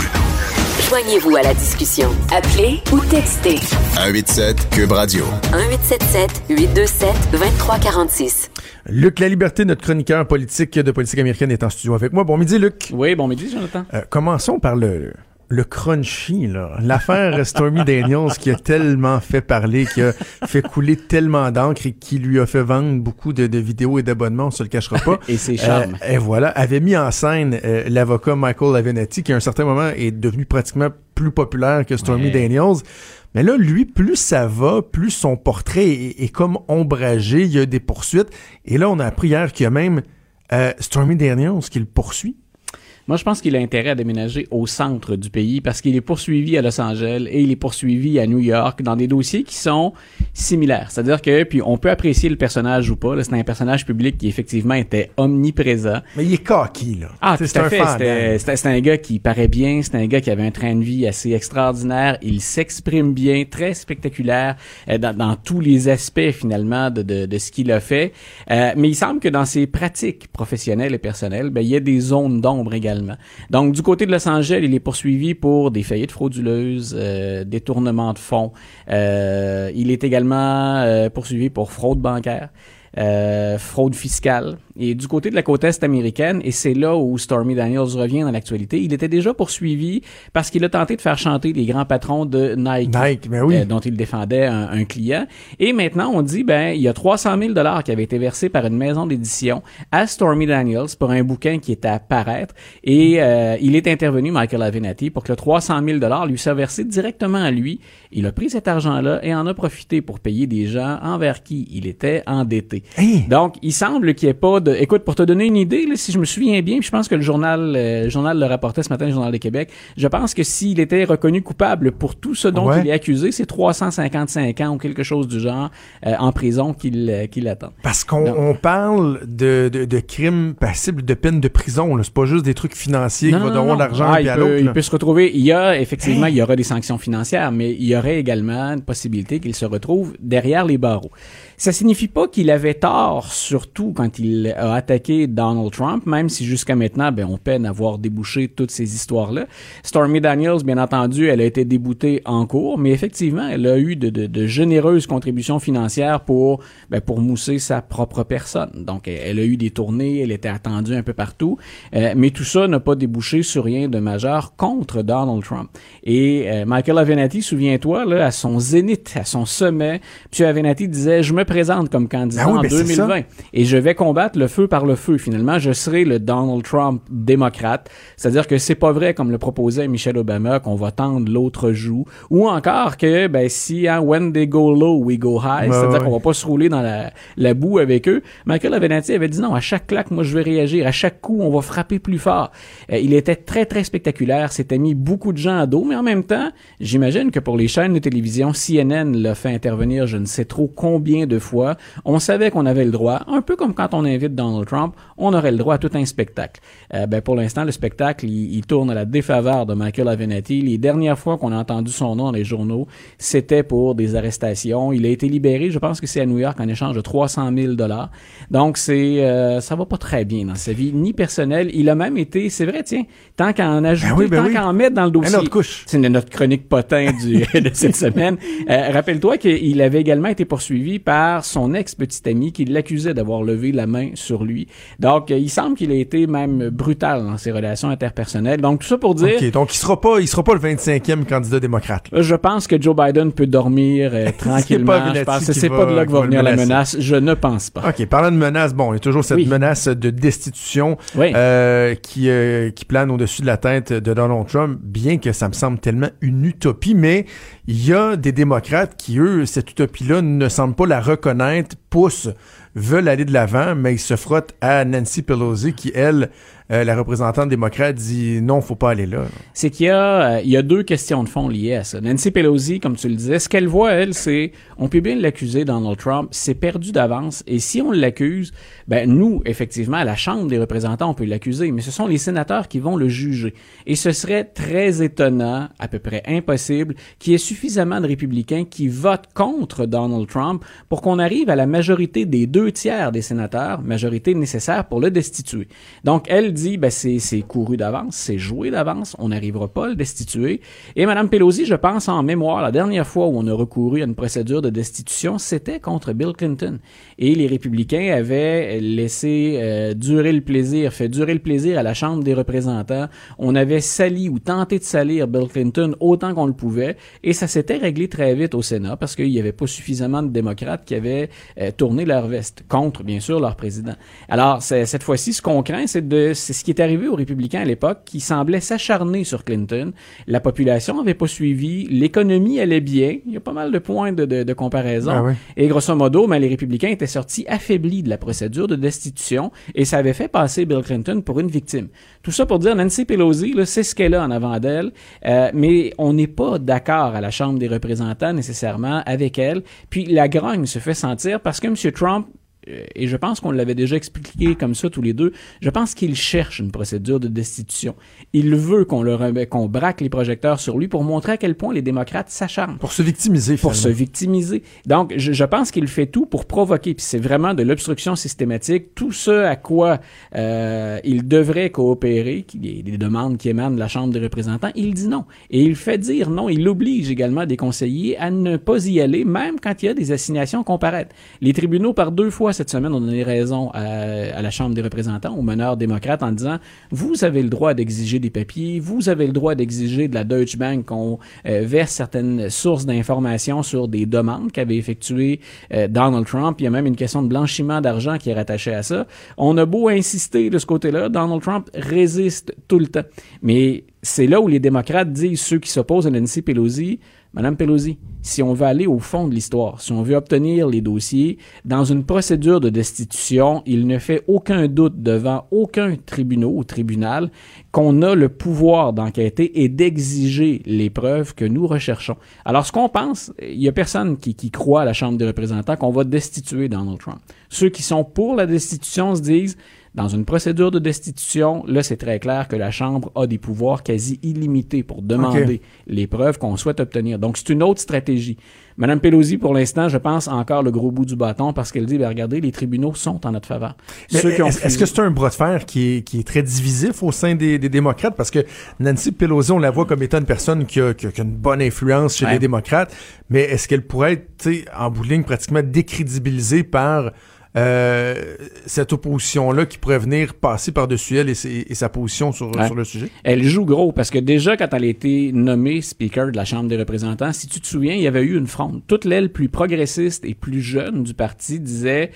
[SPEAKER 3] Joignez-vous à la discussion. Appelez ou textez
[SPEAKER 4] 187 Cube Radio.
[SPEAKER 3] 1877 827 2346.
[SPEAKER 5] Luc La Liberté, notre chroniqueur politique de politique américaine, est en studio avec moi. Bon midi, Luc.
[SPEAKER 9] Oui, bon midi, Jonathan.
[SPEAKER 5] Euh, commençons par le, le crunchy, là. L'affaire Stormy Daniels qui a tellement fait parler, qui a fait couler tellement d'encre et qui lui a fait vendre beaucoup de, de vidéos et d'abonnements, on se le cachera pas.
[SPEAKER 9] Et ses charmes.
[SPEAKER 5] Euh, et voilà, avait mis en scène euh, l'avocat Michael Avenatti, qui à un certain moment est devenu pratiquement plus populaire que Stormy
[SPEAKER 9] Ouais.
[SPEAKER 5] Daniels. Mais là, lui, plus ça va, plus son portrait est, est comme ombragé, il y a des poursuites. Et là, on a appris hier qu'il y a même euh, Stormy Daniels qui le poursuit.
[SPEAKER 9] Moi, je pense qu'il a intérêt à déménager au centre du pays parce qu'il est poursuivi à Los Angeles et il est poursuivi à New York dans des dossiers qui sont similaires. C'est-à-dire que, puis on peut apprécier le personnage ou pas. C'est un personnage public qui effectivement était omniprésent.
[SPEAKER 5] Mais il est cocky, là.
[SPEAKER 9] Ah,
[SPEAKER 5] c'est un
[SPEAKER 9] fait.
[SPEAKER 5] hein.
[SPEAKER 9] C'était un gars qui paraît bien. C'était un gars qui avait un train de vie assez extraordinaire. Il s'exprime bien, très spectaculaire euh, dans, dans tous les aspects finalement de, de, de ce qu'il a fait. Euh, mais il semble que dans ses pratiques professionnelles et personnelles, ben, il y a des zones d'ombre également. Donc, du côté de Los Angeles, il est poursuivi pour des faillites frauduleuses, euh, détournement de fonds. Euh, il est également euh, poursuivi pour fraude bancaire. euh, fraude fiscale. Et du côté de la côte est américaine, et c'est là où Stormy Daniels revient dans l'actualité, il était déjà poursuivi parce qu'il a tenté de faire chanter les grands patrons de Nike,
[SPEAKER 5] Nike, ben oui.
[SPEAKER 9] euh, dont il défendait un, un client. Et maintenant, on dit, ben, il y a 300 000 dollars qui avaient été versés par une maison d'édition à Stormy Daniels pour un bouquin qui était à paraître. Et euh, il est intervenu, Michael Avenatti, pour que le 300 000 dollars lui soit versé directement à lui. Il a pris cet argent-là et en a profité pour payer des gens envers qui il était endetté.
[SPEAKER 5] Hey!
[SPEAKER 9] Donc, il semble qu'il n'y ait pas de... Écoute, pour te donner une idée, là, si je me souviens bien, puis je pense que le journal, euh, le journal le rapportait ce matin, le Journal de Québec, je pense que s'il était reconnu coupable pour tout ce dont
[SPEAKER 5] Ouais.
[SPEAKER 9] il est accusé, c'est 355 ans ou quelque chose du genre euh, en prison qu'il euh, qu'il attend.
[SPEAKER 5] Parce qu'on parle de, de, de crimes passibles de peine de prison. C'est pas juste des trucs financiers qui vont devoir l'argent
[SPEAKER 9] Ah, il,
[SPEAKER 5] à
[SPEAKER 9] peut,
[SPEAKER 5] l'autre.
[SPEAKER 9] il peut se retrouver. Il y a effectivement,
[SPEAKER 5] Hey.
[SPEAKER 9] il y aura des sanctions financières, mais il y aurait également une possibilité qu'il se retrouve derrière les barreaux. Ça signifie pas qu'il avait tort, surtout quand il a attaqué Donald Trump, même si jusqu'à maintenant, ben, on peine à voir débouché toutes ces histoires-là. Stormy Daniels, bien entendu, elle a été déboutée en cours, mais effectivement, elle a eu de, de- de généreuses contributions financières pour, ben, pour mousser sa propre personne. Donc, elle, elle a eu des tournées, elle était attendue un peu partout, euh, mais tout ça n'a pas débouché sur rien de majeur contre Donald Trump. Et euh, Michael Avenatti, souviens-toi, là, à son zénith, à son sommet, M. Avenatti disait, je me présente comme candidat
[SPEAKER 5] Ah oui,
[SPEAKER 9] en
[SPEAKER 5] ben, c'est
[SPEAKER 9] 2020 et je vais combattre le feu par le feu. Finalement, je serai le Donald Trump démocrate. C'est-à-dire que c'est pas vrai, comme le proposait Michelle Obama, qu'on va tendre l'autre joue. Ou encore que, ben, si, hein, when they go low, we go high.
[SPEAKER 5] Ouais,
[SPEAKER 9] C'est-à-dire
[SPEAKER 5] ouais.
[SPEAKER 9] qu'on va pas se rouler dans la, la boue avec eux. Michael Avenatti avait dit non, à chaque claque, moi, je vais réagir. À chaque coup, on va frapper plus fort. Euh, il était très, très spectaculaire. S'était mis beaucoup de gens à dos, mais en même temps, j'imagine que pour les chaînes de télévision, CNN l'a fait intervenir je ne sais trop combien de fois. On savait qu'on avait le droit, un peu comme quand on invite Donald Trump, on aurait le droit à tout un spectacle. Euh, ben, pour l'instant, le spectacle, il, il, tourne à la défaveur de Michael Avenatti. Les dernières fois qu'on a entendu son nom dans les journaux, c'était pour des arrestations. Il a été libéré, je pense que c'est à New York, en échange de 300 000 dollars. Donc, c'est euh, ça va pas très bien dans sa vie, ni personnelle. Il a même été, c'est vrai, tiens, tant qu'en ajouter, ben oui, ben tant oui. qu'en mettre dans le dossier. C'est notre chronique potin du, de cette semaine. Euh, Rappelle-toi qu'il avait également été poursuivi par son ex-petit ami qui l'accusait d'avoir levé la main sur lui. Donc, il semble qu'il a été même brutal dans ses relations interpersonnelles. Donc, tout ça pour dire...
[SPEAKER 5] OK, donc il sera pas, il sera pas le 25e candidat démocrate.
[SPEAKER 9] Je pense que Joe Biden peut dormir euh, tranquillement. je pense que c'est pas de là que va venir la menace. Je ne pense pas.
[SPEAKER 5] OK, parlant de menace, bon, il y a toujours cette menace de destitution euh, qui, euh, qui plane au-dessus de la tête de Donald Trump, bien que ça me semble tellement une utopie, mais il y a des démocrates qui, eux, cette utopie-là ne semblent pas la reconnaître, poussent, veulent aller de l'avant, mais ils se frottent à Nancy Pelosi qui, elle, euh, la représentante démocrate dit non, faut pas aller là.
[SPEAKER 9] C'est qu'il y a, euh, il y a deux questions de fond liées à ça. Nancy Pelosi, comme tu le disais, ce qu'elle voit, elle, c'est, on peut bien l'accuser, Donald Trump, c'est perdu d'avance, et si on l'accuse, ben, nous, effectivement, à la Chambre des représentants, on peut l'accuser, mais ce sont les sénateurs qui vont le juger. Et ce serait très étonnant, à peu près impossible, qu'il y ait suffisamment de républicains qui votent contre Donald Trump pour qu'on arrive à la majorité des deux tiers des sénateurs, majorité nécessaire pour le destituer. Donc, elle dit, ben c'est couru d'avance, c'est joué d'avance, on n'arrivera pas à le destituer. Et Mme Pelosi, je pense en mémoire, la dernière fois où on a recouru à une procédure de destitution, c'était contre Bill Clinton. Et les républicains avaient laissé euh, durer le plaisir, fait durer le plaisir à la Chambre des représentants. On avait sali ou tenté de salir Bill Clinton autant qu'on le pouvait, et ça s'était réglé très vite au Sénat parce qu'il n'y avait pas suffisamment de démocrates qui avaient euh, tourné leur veste contre, bien sûr, leur président. Alors, cette fois-ci, ce qu'on craint, c'est de c'est ce qui est arrivé aux républicains à l'époque, qui semblaient s'acharner sur Clinton. La population n'avait pas suivi, l'économie allait bien, il y a pas mal de points de, de, de comparaison. Ah et grosso modo, ben, les républicains étaient sortis affaiblis de la procédure de destitution et ça avait fait passer Bill Clinton pour une victime. Tout ça pour dire, Nancy Pelosi, c'est ce qu'elle a en avant d'elle, euh, mais on n'est pas d'accord à la Chambre des représentants nécessairement avec elle. Puis la grogne se fait sentir parce que M. Trump et je pense qu'on l'avait déjà expliqué comme ça tous les deux, je pense qu'il cherche une procédure de destitution. Il veut qu'on le qu'on braque les projecteurs sur lui pour montrer à quel point les démocrates s'acharnent.
[SPEAKER 5] Pour se victimiser,
[SPEAKER 9] Pour se victimiser. Donc, je, je pense qu'il fait tout pour provoquer, puis c'est vraiment de l'obstruction systématique, tout ce à quoi euh, il devrait coopérer, des, des demandes qui émanent de la Chambre des représentants, il dit non. Et il fait dire non, il oblige également des conseillers à ne pas y aller, même quand il y a des assignations comparaître. Les tribunaux, par deux fois cette semaine, ont donné raison à, la Chambre des représentants, aux meneurs démocrates, en disant vous avez le droit d'exiger des papiers, vous avez le droit d'exiger de la Deutsche Bank qu'on euh, verse certaines sources d'informations sur des demandes qu'avait effectuées euh, Donald Trump. Il y a même une question de blanchiment d'argent qui est rattachée à ça. On a beau insister de ce côté-là, Donald Trump résiste tout le temps. Mais c'est là où les démocrates disent, ceux qui s'opposent à Nancy Pelosi, Madame Pelosi, si on veut aller au fond de l'histoire, si on veut obtenir les dossiers, dans une procédure de destitution, il ne fait aucun doute devant aucun tribunal ou tribunal qu'on a le pouvoir d'enquêter et d'exiger les preuves que nous recherchons. Alors, ce qu'on pense, il y a personne qui croit à la Chambre des représentants qu'on va destituer Donald Trump. Ceux qui sont pour la destitution se disent, dans une procédure de destitution, là, c'est très clair que la Chambre a des pouvoirs quasi illimités pour demander les preuves qu'on souhaite obtenir. Donc, c'est une autre stratégie. Madame Pelosi, pour l'instant, je pense encore le gros bout du bâton parce qu'elle dit, ben, regardez, les tribunaux sont en notre faveur.
[SPEAKER 5] Est-ce que c'est un bras de fer qui est, qui est très divisif au sein des, des, démocrates? Parce que Nancy Pelosi, on la voit comme étant une personne qui a, qui a, une bonne influence chez les démocrates, mais est-ce qu'elle pourrait être, en bout de ligne, pratiquement décrédibilisée par euh, cette opposition-là qui pourrait venir passer par-dessus elle et, sa position sur, sur, le sujet?
[SPEAKER 9] Elle joue gros parce que déjà, quand elle a été nommée speaker de la Chambre des représentants, si tu te souviens, il y avait eu une fronde. Toute l'aile plus progressiste et plus jeune du parti disait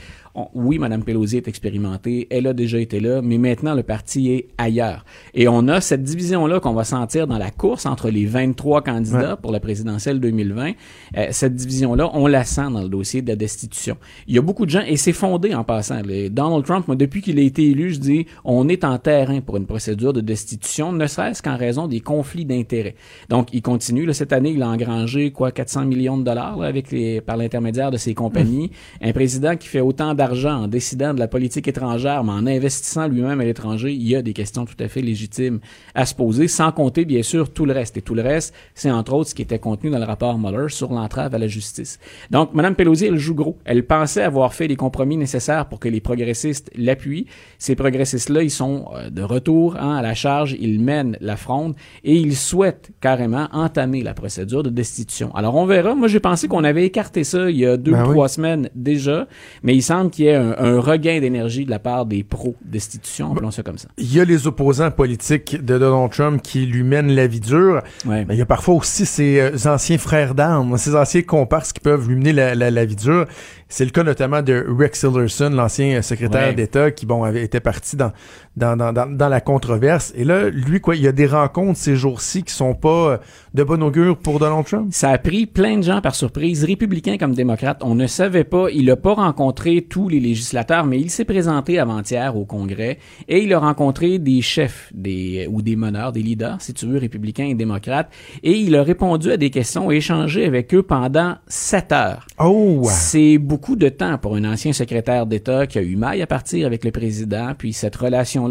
[SPEAKER 9] oui, Mme Pelosi est expérimentée, elle a déjà été là, mais maintenant le parti est ailleurs. Et on a cette division-là qu'on va sentir dans la course entre les 23 candidats pour la présidentielle 2020. Euh, cette division-là, on la sent dans le dossier de la destitution. Il y a beaucoup de gens, et c'est fondé en passant. Les- Donald Trump, moi, depuis qu'il a été élu, je dis, on est en terrain pour une procédure de destitution, ne serait-ce qu'en raison des conflits d'intérêts. Donc, il continue. Là, cette année, il a engrangé quoi 400 millions de dollars là, avec les, par l'intermédiaire de ses compagnies. Un président qui fait autant d'argent en décidant de la politique étrangère, mais en investissant lui-même à l'étranger, il y a des questions tout à fait légitimes à se poser, sans compter bien sûr tout le reste. Et tout le reste, c'est entre autres ce qui était contenu dans le rapport Mueller sur l'entrave à la justice. Donc, Mme Pelosi, elle joue gros. Elle pensait avoir fait les compromis nécessaires pour que les progressistes l'appuient. Ces progressistes-là, ils sont euh, de retour hein, à la charge, ils mènent la fronde et ils souhaitent carrément entamer la procédure de destitution. Alors, on verra. Moi, j'ai pensé qu'on avait écarté ça il y a deux
[SPEAKER 5] Ben
[SPEAKER 9] ou
[SPEAKER 5] oui.
[SPEAKER 9] trois semaines déjà, mais il semble qu'il y ait un, un regain d'énergie de la part des pro-destitution, appelons ça comme ça.
[SPEAKER 5] Il y a les opposants politiques de Donald Trump qui lui mènent la vie dure.
[SPEAKER 9] Ouais.
[SPEAKER 5] Mais il y a parfois aussi ses euh, anciens frères d'armes, ses anciens comparses qui peuvent lui mener la, la- la vie dure. C'est le cas notamment de Rex Tillerson, l'ancien secrétaire
[SPEAKER 9] Ouais.
[SPEAKER 5] d'État, qui bon avait été parti dans dans, dans, dans, dans la controverse. Et là, lui, quoi, il y a des rencontres ces jours-ci qui sont pas euh, de bon augure pour Donald Trump?
[SPEAKER 9] Ça a pris plein de gens par surprise, républicains comme démocrates. On ne savait pas. Il n'a pas rencontré tous les législateurs, mais il s'est présenté avant-hier au Congrès et il a rencontré des chefs des, ou des meneurs, des leaders, si tu veux, républicains et démocrates. Et il a répondu à des questions et échangé avec eux pendant sept heures.
[SPEAKER 5] Oh!
[SPEAKER 9] C'est beaucoup de temps pour un ancien secrétaire d'État qui a eu maille à partir avec le président, puis cette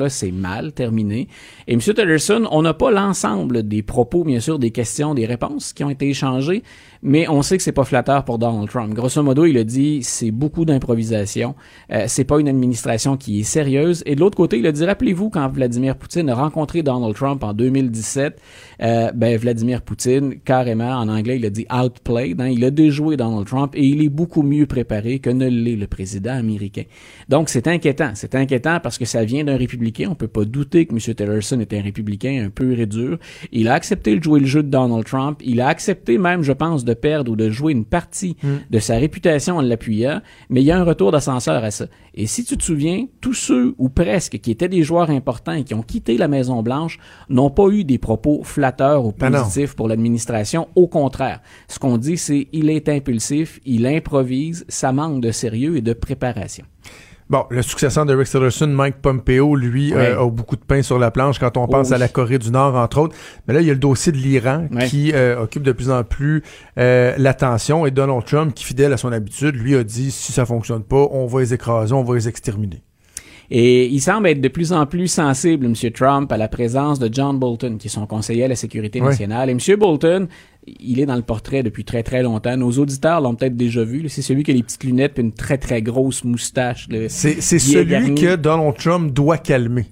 [SPEAKER 9] s'est mal terminée. Et M. Tillerson, on n'a pas l'ensemble des propos, bien sûr, des questions, des réponses qui ont été échangées, mais on sait que c'est pas flatteur pour Donald Trump. Grosso modo, il a dit c'est beaucoup d'improvisation, euh, c'est pas une administration qui est sérieuse. Et de l'autre côté, il a dit rappelez-vous quand Vladimir Poutine a rencontré Donald Trump en 2017, euh, ben Vladimir Poutine carrément en anglais il a dit outplayed, hein, il a déjoué Donald Trump et il est beaucoup mieux préparé que ne l'est le président américain. Donc c'est inquiétant, c'est inquiétant parce que ça vient d'un républicain. On peut pas douter que M. Tillerson est un républicain un peu et dur. Il a accepté de jouer le jeu de Donald Trump. Il a accepté même, je pense, perdre ou de jouer une partie de sa réputation en l'appuyant. Mais il y a un retour d'ascenseur à ça. Et si tu te souviens, tous ceux ou presque qui étaient des joueurs importants et qui ont quitté la Maison Blanche n'ont pas eu des propos flatteurs ou
[SPEAKER 5] Ben non.
[SPEAKER 9] positifs pour l'administration. Au contraire, ce qu'on dit, c'est il est impulsif, il improvise, ça manque de sérieux et de préparation.
[SPEAKER 5] Bon, le successeur de Rex Tillerson, Mike Pompeo, lui,
[SPEAKER 9] Ouais.
[SPEAKER 5] euh, a beaucoup de pain sur la planche quand on
[SPEAKER 9] Oh
[SPEAKER 5] pense à la Corée du Nord, entre autres. Mais là, il y a le dossier de l'Iran
[SPEAKER 9] Ouais.
[SPEAKER 5] qui euh, occupe de plus en plus euh, l'attention. Et Donald Trump, qui fidèle à son habitude, lui a dit, si ça fonctionne pas, on va les écraser, on va les exterminer.
[SPEAKER 9] Et il semble être de plus en plus sensible, M. Trump, à la présence de John Bolton, qui est son conseiller à la sécurité nationale. Et M. Bolton, il est dans le portrait depuis très très longtemps. Nos auditeurs l'ont peut-être déjà vu. C'est celui qui a les petites lunettes et une très très grosse moustache.
[SPEAKER 5] C'est celui que Donald Trump doit calmer.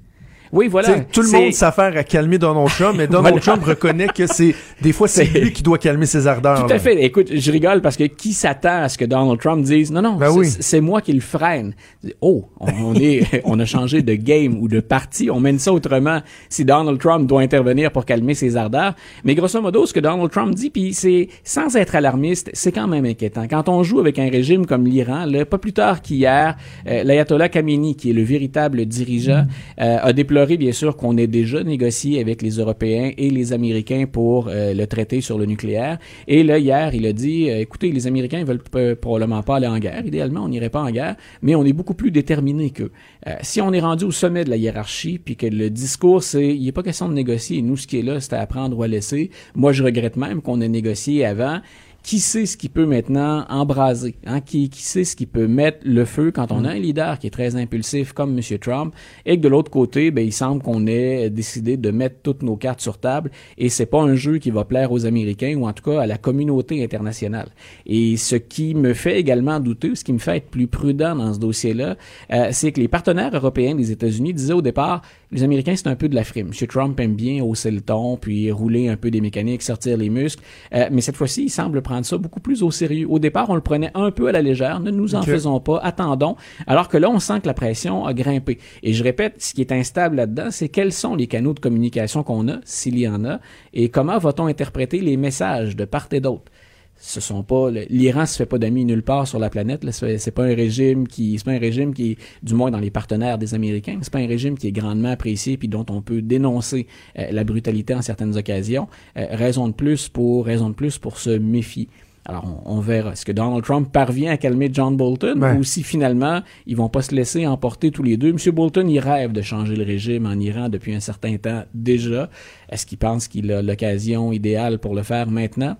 [SPEAKER 9] Oui, voilà.
[SPEAKER 5] T'sais, tout le monde s'affaire à calmer Donald Trump, mais Donald
[SPEAKER 9] Voilà.
[SPEAKER 5] Trump reconnaît que c'est des fois c'est lui qui doit calmer ses ardeurs.
[SPEAKER 9] Tout
[SPEAKER 5] là.
[SPEAKER 9] à fait. Écoute, je rigole parce que qui s'attend à ce que Donald Trump dise non, non,
[SPEAKER 5] Ben
[SPEAKER 9] c'est-
[SPEAKER 5] oui.
[SPEAKER 9] c'est moi qui le freine. Oh, on, on est, on a changé de game ou de parti, on mène ça autrement si Donald Trump doit intervenir pour calmer ses ardeurs. Mais grosso modo, ce que Donald Trump dit, puis c'est sans être alarmiste, c'est quand même inquiétant. Quand on joue avec un régime comme l'Iran, pas plus tard qu'hier, euh, l'ayatollah Khamenei, qui est le véritable dirigeant, euh, a déploré bien sûr qu'on ait déjà négocié avec les Européens et les Américains pour euh, le traité sur le nucléaire. Et là, hier, il a dit, euh, écoutez, les Américains veulent p- probablement pas aller en guerre. Idéalement, on n'irait pas en guerre, mais on est beaucoup plus déterminés qu'eux. Euh, si on est rendu au sommet de la hiérarchie, puis que le discours, c'est, il n'est pas question de négocier. Nous, ce qui est là, c'est à prendre ou à laisser. Moi, je regrette même qu'on ait négocié avant qui sait ce qui peut maintenant embraser, hein? qui, qui sait ce qui peut mettre le feu quand on a un leader qui est très impulsif comme M. Trump, et que de l'autre côté, ben, il semble qu'on ait décidé de mettre toutes nos cartes sur table, et c'est pas un jeu qui va plaire aux Américains, ou en tout cas à la communauté internationale. Et ce qui me fait également douter, ce qui me fait être plus prudent dans ce dossier-là, euh, c'est que les partenaires européens des États-Unis disaient au départ, les Américains, c'est un peu de la frime. M. Trump aime bien hausser le ton, puis rouler un peu des mécaniques, sortir les muscles. Euh, mais cette fois-ci, il semble prendre ça beaucoup plus au sérieux. Au départ, on le prenait un peu à la légère. Ne nous en faisons pas. Attendons. Alors que là, on sent que la pression a grimpé. Et je répète, ce qui est instable là-dedans, c'est quels sont les canaux de communication qu'on a, s'il y en a, et comment va-t-on interpréter les messages de part et d'autre ce sont pas l'Iran se fait pas d'amis nulle part sur la planète c'est pas un régime qui c'est pas un régime qui est du moins dans les partenaires des Américains c'est pas un régime qui est grandement apprécié puis dont on peut dénoncer euh, la brutalité en certaines occasions Euh, raison de plus pour raison de plus pour se méfier Alors, on, on verra. Est-ce que Donald Trump parvient à calmer John Bolton ou si finalement, ils vont pas se laisser emporter tous les deux? M. Bolton, il rêve de changer le régime en Iran depuis un certain temps déjà. Est-ce qu'il pense qu'il a l'occasion idéale pour le faire maintenant?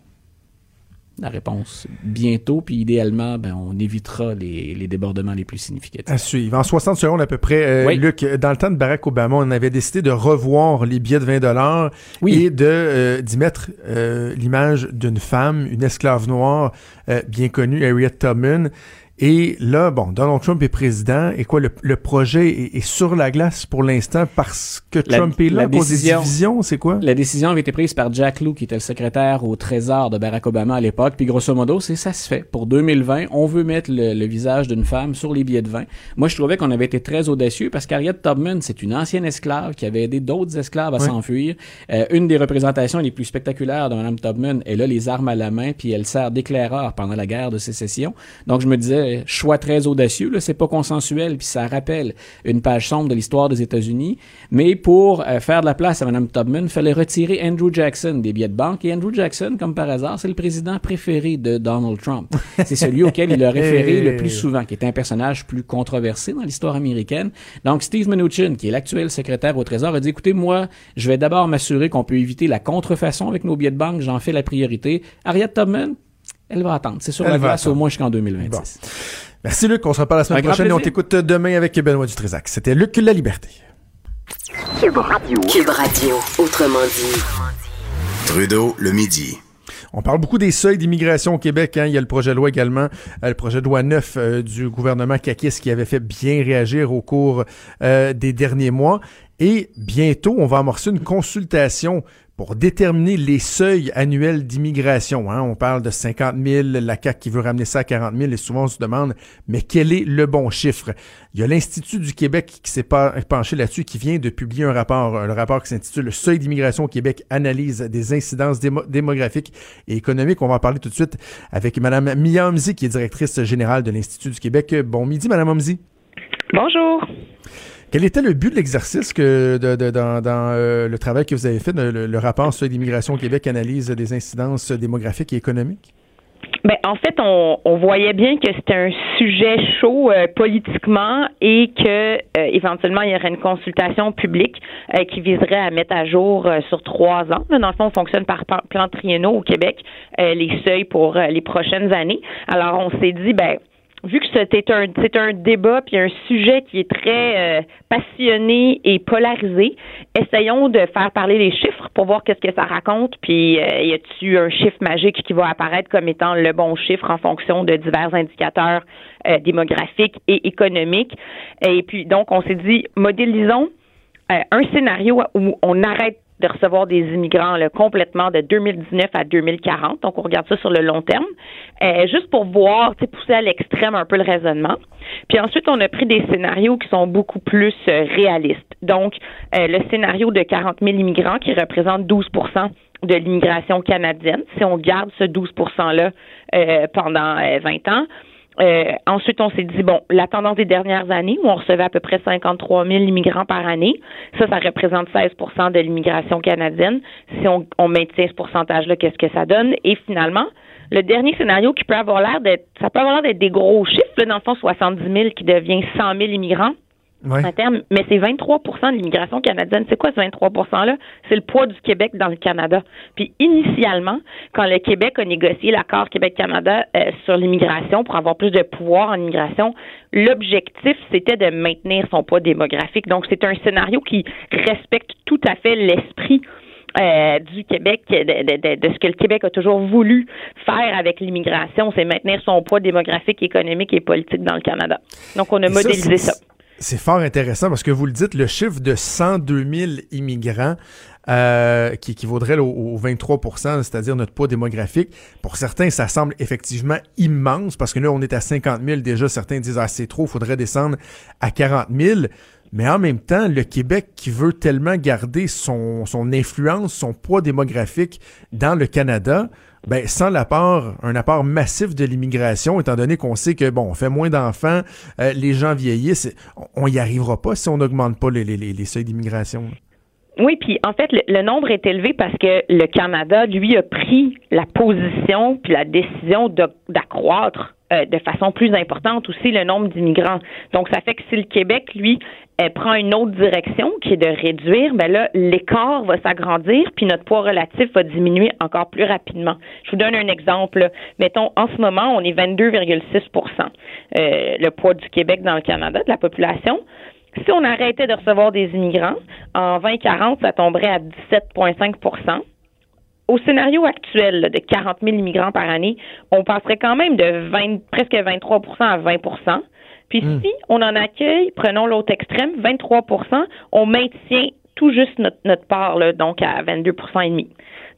[SPEAKER 9] La réponse, bientôt, puis idéalement, ben, on évitera les, les débordements les plus significatifs.
[SPEAKER 5] À suivre. En 60 secondes à peu près, euh,
[SPEAKER 9] Oui.
[SPEAKER 5] Luc, dans le temps de Barack Obama, on avait décidé de revoir les billets de 20 dollars
[SPEAKER 9] Oui.
[SPEAKER 5] et de euh, d'y mettre euh, l'image d'une femme, une esclave noire euh, bien connue, Harriet Tubman. Et là, bon, Donald Trump est président et quoi, le, le projet est, est sur la glace pour l'instant parce que
[SPEAKER 9] La-
[SPEAKER 5] Trump est là
[SPEAKER 9] la
[SPEAKER 5] à cause des
[SPEAKER 9] décision-
[SPEAKER 5] divisions, c'est quoi?
[SPEAKER 9] La décision avait été prise par Jack Lew, qui était le secrétaire au Trésor de Barack Obama à l'époque. Puis grosso modo, c'est ça se fait. Pour 2020, on veut mettre le, le visage d'une femme sur les billets de vin. Moi, je trouvais qu'on avait été très audacieux parce qu'Harriet Tubman, c'est une ancienne esclave qui avait aidé d'autres esclaves à
[SPEAKER 5] Oui.
[SPEAKER 9] s'enfuir. Euh, une des représentations les plus spectaculaires de Mme Tubman, elle a les armes à la main puis elle sert d'éclaireur pendant la guerre de sécession. Donc, je me disais, choix très audacieux, là, c'est pas consensuel puis ça rappelle une page sombre de l'histoire des États-Unis. Mais pour euh, faire de la place à Mme Tubman, il fallait retirer Andrew Jackson des billets de banque. Et Andrew Jackson, comme par hasard, c'est le président préféré de Donald Trump. C'est celui auquel il a référé le plus souvent, qui est un personnage plus controversé dans l'histoire américaine. Donc, Steve Mnuchin, qui est l'actuel secrétaire au Trésor, a dit, écoutez, moi, je vais d'abord m'assurer qu'on peut éviter la contrefaçon avec nos billets de banque. J'en fais la priorité. Harriet Tubman, elle va attendre. C'est sur
[SPEAKER 5] Elle
[SPEAKER 9] la
[SPEAKER 5] va
[SPEAKER 9] glace au moins jusqu'en 2026.
[SPEAKER 5] Merci Luc, on se reparle la semaine prochaine et on t'écoute demain avec Benoît Dutrisac. C'était Luc La Liberté.
[SPEAKER 3] Cube Radio, autrement dit.
[SPEAKER 4] Trudeau, le midi.
[SPEAKER 5] On parle beaucoup des seuils d'immigration au Québec. Hein. Il y a le projet de loi également, euh, le projet de loi 9 euh, du gouvernement Kakis qui avait fait bien réagir au cours euh, des derniers mois. Et bientôt, on va amorcer une consultation pour déterminer les seuils annuels d'immigration. Hein. On parle de 50 000, la CAQ qui veut ramener ça à 40 000 et souvent on se demande, mais quel est le bon chiffre? Il y a l'Institut du Québec qui s'est pas- penché là-dessus, qui vient de publier un rapport, un rapport qui s'intitule Le seuil d'immigration au Québec, analyse des incidences démo- démographiques et économiques. On va en parler tout de suite avec Mme Mia Omzi, qui est directrice générale de l'Institut du Québec. Bon midi, Mme Omzi.
[SPEAKER 10] Bonjour.
[SPEAKER 5] Quel était le but de l'exercice de, dans, euh, le travail que vous avez fait, le, rapport Seuil d'immigration au Québec, analyse des incidences démographiques et économiques?
[SPEAKER 10] Ben, en fait, on, voyait bien que c'était un sujet chaud euh, politiquement et que euh, éventuellement il y aurait une consultation publique qui viserait à mettre à jour sur trois ans. Dans le fond, on fonctionne par plan triennaux au Québec, les seuils pour les prochaines années. Alors, on s'est dit, ben vu que c'était un c'est un débat puis un sujet qui est très euh, passionné et polarisé, essayons de faire parler les chiffres pour voir qu'est-ce que ça raconte. Puis euh, y a-tu un chiffre magique qui va apparaître comme étant le bon chiffre en fonction de divers indicateurs euh, démographiques et économiques? Et puis donc on s'est dit modélisons euh, un scénario où on arrête de recevoir des immigrants là, complètement de 2019 à 2040. Donc, on regarde ça sur le long terme, euh, juste pour voir, pousser à l'extrême un peu le raisonnement. Puis ensuite, on a pris des scénarios qui sont beaucoup plus euh, réalistes. Donc, euh, le scénario de 40 000 immigrants qui représente 12% de l'immigration canadienne, si on garde ce 12 %-là euh, pendant euh, 20 ans, euh, ensuite, on s'est dit, bon, la tendance des dernières années, où on recevait à peu près 53 000 immigrants par année, ça, ça représente 16% de l'immigration canadienne. Si on, on maintient ce pourcentage-là, qu'est-ce que ça donne? Et finalement, le dernier scénario qui peut avoir l'air d'être, ça peut avoir l'air d'être des gros chiffres, là, dans le fond, 70 000 qui devient 100 000 immigrants
[SPEAKER 5] Ouais.
[SPEAKER 10] mais c'est 23% de l'immigration canadienne. C'est quoi ce 23 %-là? C'est le poids du Québec dans le Canada. Puis initialement, quand le Québec a négocié l'accord Québec-Canada euh, sur l'immigration pour avoir plus de pouvoir en immigration, l'objectif, c'était de maintenir son poids démographique. Donc, c'est un scénario qui respecte tout à fait l'esprit euh, du Québec, de, de, ce que le Québec a toujours voulu faire avec l'immigration, c'est maintenir son poids démographique, économique et politique dans le Canada. Donc, on a
[SPEAKER 5] Et
[SPEAKER 10] modélisé ça.
[SPEAKER 5] C'est fort intéressant parce que vous le dites, le chiffre de 102 000 immigrants euh, qui équivaudrait au, au 23% c'est-à-dire notre poids démographique, pour certains, ça semble effectivement immense parce que là, on est à 50 000 déjà. Certains disent, ah, c'est trop, il faudrait descendre à 40 000. Mais en même temps, le Québec qui veut tellement garder son, son influence, son poids démographique dans le Canada, ben, sans l'apport, un apport massif de l'immigration, étant donné qu'on sait que, bon, on fait moins d'enfants, euh, les gens vieillissent, on- on y arrivera pas si on n'augmente pas les, les, les- seuils d'immigration.
[SPEAKER 10] Oui, puis en fait, le, le, nombre est élevé parce que le Canada, lui, a pris la position puis la décision d'accroître euh, de façon plus importante aussi le nombre d'immigrants. Donc, ça fait que si le Québec, lui, euh, prend une autre direction qui est de réduire, ben là, l'écart va s'agrandir, puis notre poids relatif va diminuer encore plus rapidement. Je vous donne un exemple. Mettons, en ce moment, on est 22,6% euh, le poids du Québec dans le Canada, de la population. Si on arrêtait de recevoir des immigrants, en 2040, ça tomberait à 17,5 au scénario actuel de 40 000 immigrants par année, on passerait quand même de 20, presque 23% à 20 Puis hmm. si on en accueille, prenons l'autre extrême, 23% on maintient tout juste notre, notre part, là, donc à 22 et demi.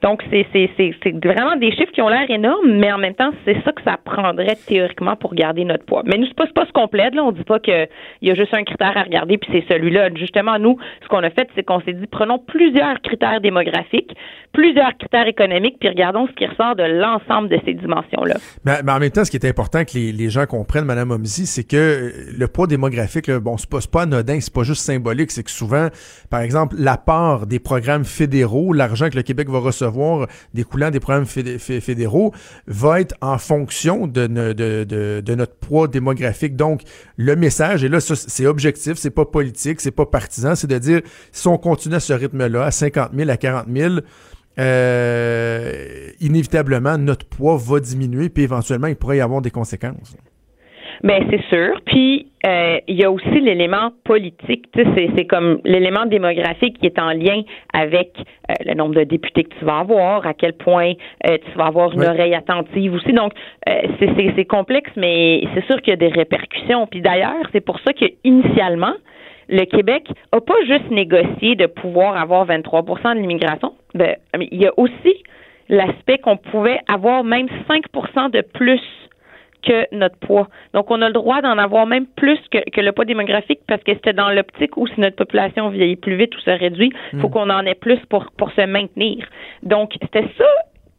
[SPEAKER 10] Donc, c'est, c'est, c'est, c'est vraiment des chiffres qui ont l'air énormes, mais en même temps, c'est ça que ça prendrait théoriquement pour garder notre poids. Mais nous, c'est pas, pas ce qu'on plaide, là. On dit pas qu'il y a juste un critère à regarder, puis c'est celui-là. Justement, nous, ce qu'on a fait, c'est qu'on s'est dit, prenons plusieurs critères démographiques, plusieurs critères économiques, puis regardons ce qui ressort de l'ensemble de ces dimensions-là.
[SPEAKER 5] Mais, en même temps, ce qui est important que les, les gens comprennent, Mme Omzi, c'est que le poids démographique, là, bon, c'est pas, pas anodin, c'est pas juste symbolique, c'est que souvent, par exemple, la part des programmes fédéraux, l'argent que le Québec va recevoir, recevoir découlant des programmes fédéraux va être en fonction de, de, notre poids démographique. Donc, le message, et là, c'est objectif, c'est pas politique, c'est pas partisan, c'est de dire, si on continue à ce rythme-là, à 50 000, à 40 000, euh, inévitablement, notre poids va diminuer, puis éventuellement, il pourrait y avoir des conséquences.
[SPEAKER 10] Ben c'est sûr. Puis euh, il y a aussi l'élément politique. C'est comme l'élément démographique qui est en lien avec euh, le nombre de députés que tu vas avoir, à quel point euh, tu vas avoir une oreille attentive aussi. Donc c'est complexe, mais c'est sûr qu'il y a des répercussions. Puis d'ailleurs, c'est pour ça que initialement le Québec a pas juste négocié de pouvoir avoir 23% de l'immigration. Ben, il y a aussi l'aspect qu'on pouvait avoir même 5% de plus que notre poids. Donc, on a le droit d'en avoir même plus que, que le poids démographique parce que c'était dans l'optique où si notre population vieillit plus vite ou se réduit, il faut hmm. qu'on en ait plus pour, pour se maintenir. Donc, c'était ça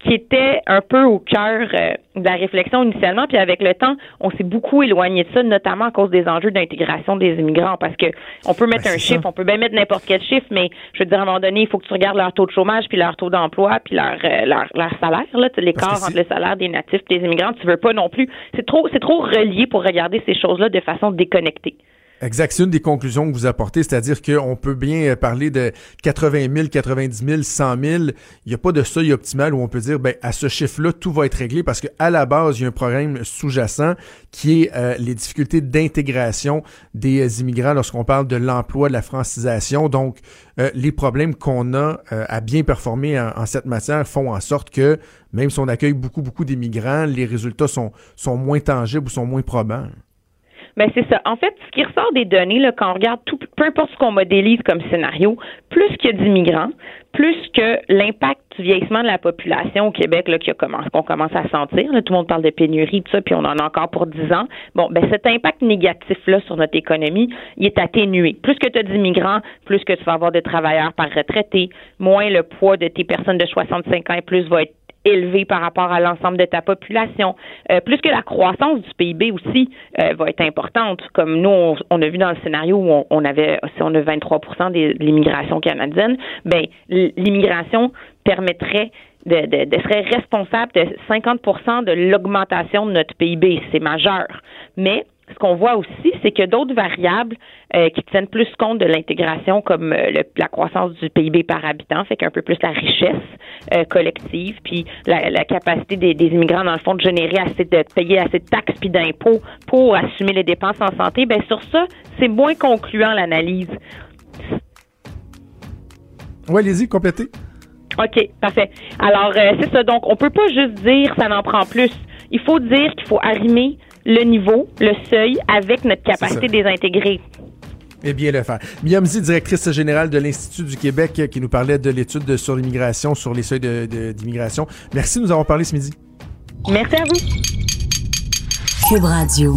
[SPEAKER 10] qui était un peu au cœur euh, de la réflexion initialement, puis avec le temps, on s'est beaucoup éloigné de ça, notamment à cause des enjeux d'intégration des immigrants, parce que on peut mettre ben, un chiffre, on peut bien mettre n'importe quel chiffre, mais je veux dire à un moment donné, il faut que tu regardes leur taux de chômage, puis leur taux d'emploi, puis leur, euh, leur, leur salaire, là, l'écart entre le salaire des natifs et des immigrants, tu veux pas non plus. C'est trop, c'est trop relié pour regarder ces choses-là de façon déconnectée.
[SPEAKER 5] Exact. C'est une des conclusions que vous apportez, c'est-à-dire qu'on peut bien parler de 80 000, 90 000, 100 000. Il n'y a pas de seuil optimal où on peut dire, ben, à ce chiffre-là, tout va être réglé parce qu'à la base, il y a un problème sous-jacent qui est euh, les difficultés d'intégration des immigrants lorsqu'on parle de l'emploi, de la francisation. Donc, euh, les problèmes qu'on a euh, à bien performer en, en, cette matière font en sorte que, même si on accueille beaucoup, beaucoup d'immigrants, les résultats sont, sont moins tangibles ou sont moins probants.
[SPEAKER 10] Ben c'est ça. En fait, ce qui ressort des données, là, quand on regarde tout, peu importe ce qu'on modélise comme scénario, plus qu'il y a d'immigrants, plus que l'impact du vieillissement de la population au Québec là, qu'on commence à sentir, là, tout le monde parle de pénurie, tout ça, puis on en a encore pour 10 ans. Bon, ben cet impact négatif-là sur notre économie, il est atténué. Plus que tu as d'immigrants, plus que tu vas avoir de travailleurs par retraité, moins le poids de tes personnes de 65 ans et plus va être élevé par rapport à l'ensemble de ta population. Euh, plus que la croissance du PIB aussi euh, va être importante. Comme nous, on, a vu dans le scénario où on, avait, si on a 23% de l'immigration canadienne, ben l'immigration permettrait de, de, de, serait responsable de 50% de l'augmentation de notre PIB. C'est majeur. Mais ce qu'on voit aussi, c'est que d'autres variables euh, qui tiennent plus compte de l'intégration, comme euh, la croissance du PIB par habitant, fait qu'un peu plus la richesse euh, collective, puis la, capacité des, immigrants, dans le fond, de générer assez de payer assez de taxes puis d'impôts pour assumer les dépenses en santé, ben sur ça, c'est moins concluant l'analyse.
[SPEAKER 5] Oui, allez-y, complétez.
[SPEAKER 10] OK, parfait. Alors, c'est ça. Donc, on peut pas juste dire ça n'en prend plus. Il faut dire qu'il faut arrimer le niveau, le seuil, avec notre capacité de les intégrer.
[SPEAKER 5] Eh bien le faire. Miamzi, directrice générale de l'Institut du Québec, qui nous parlait de l'étude sur l'immigration, sur les seuils d'immigration. Merci de nous avoir parlé ce midi.
[SPEAKER 10] Merci à vous.
[SPEAKER 3] Cube Radio.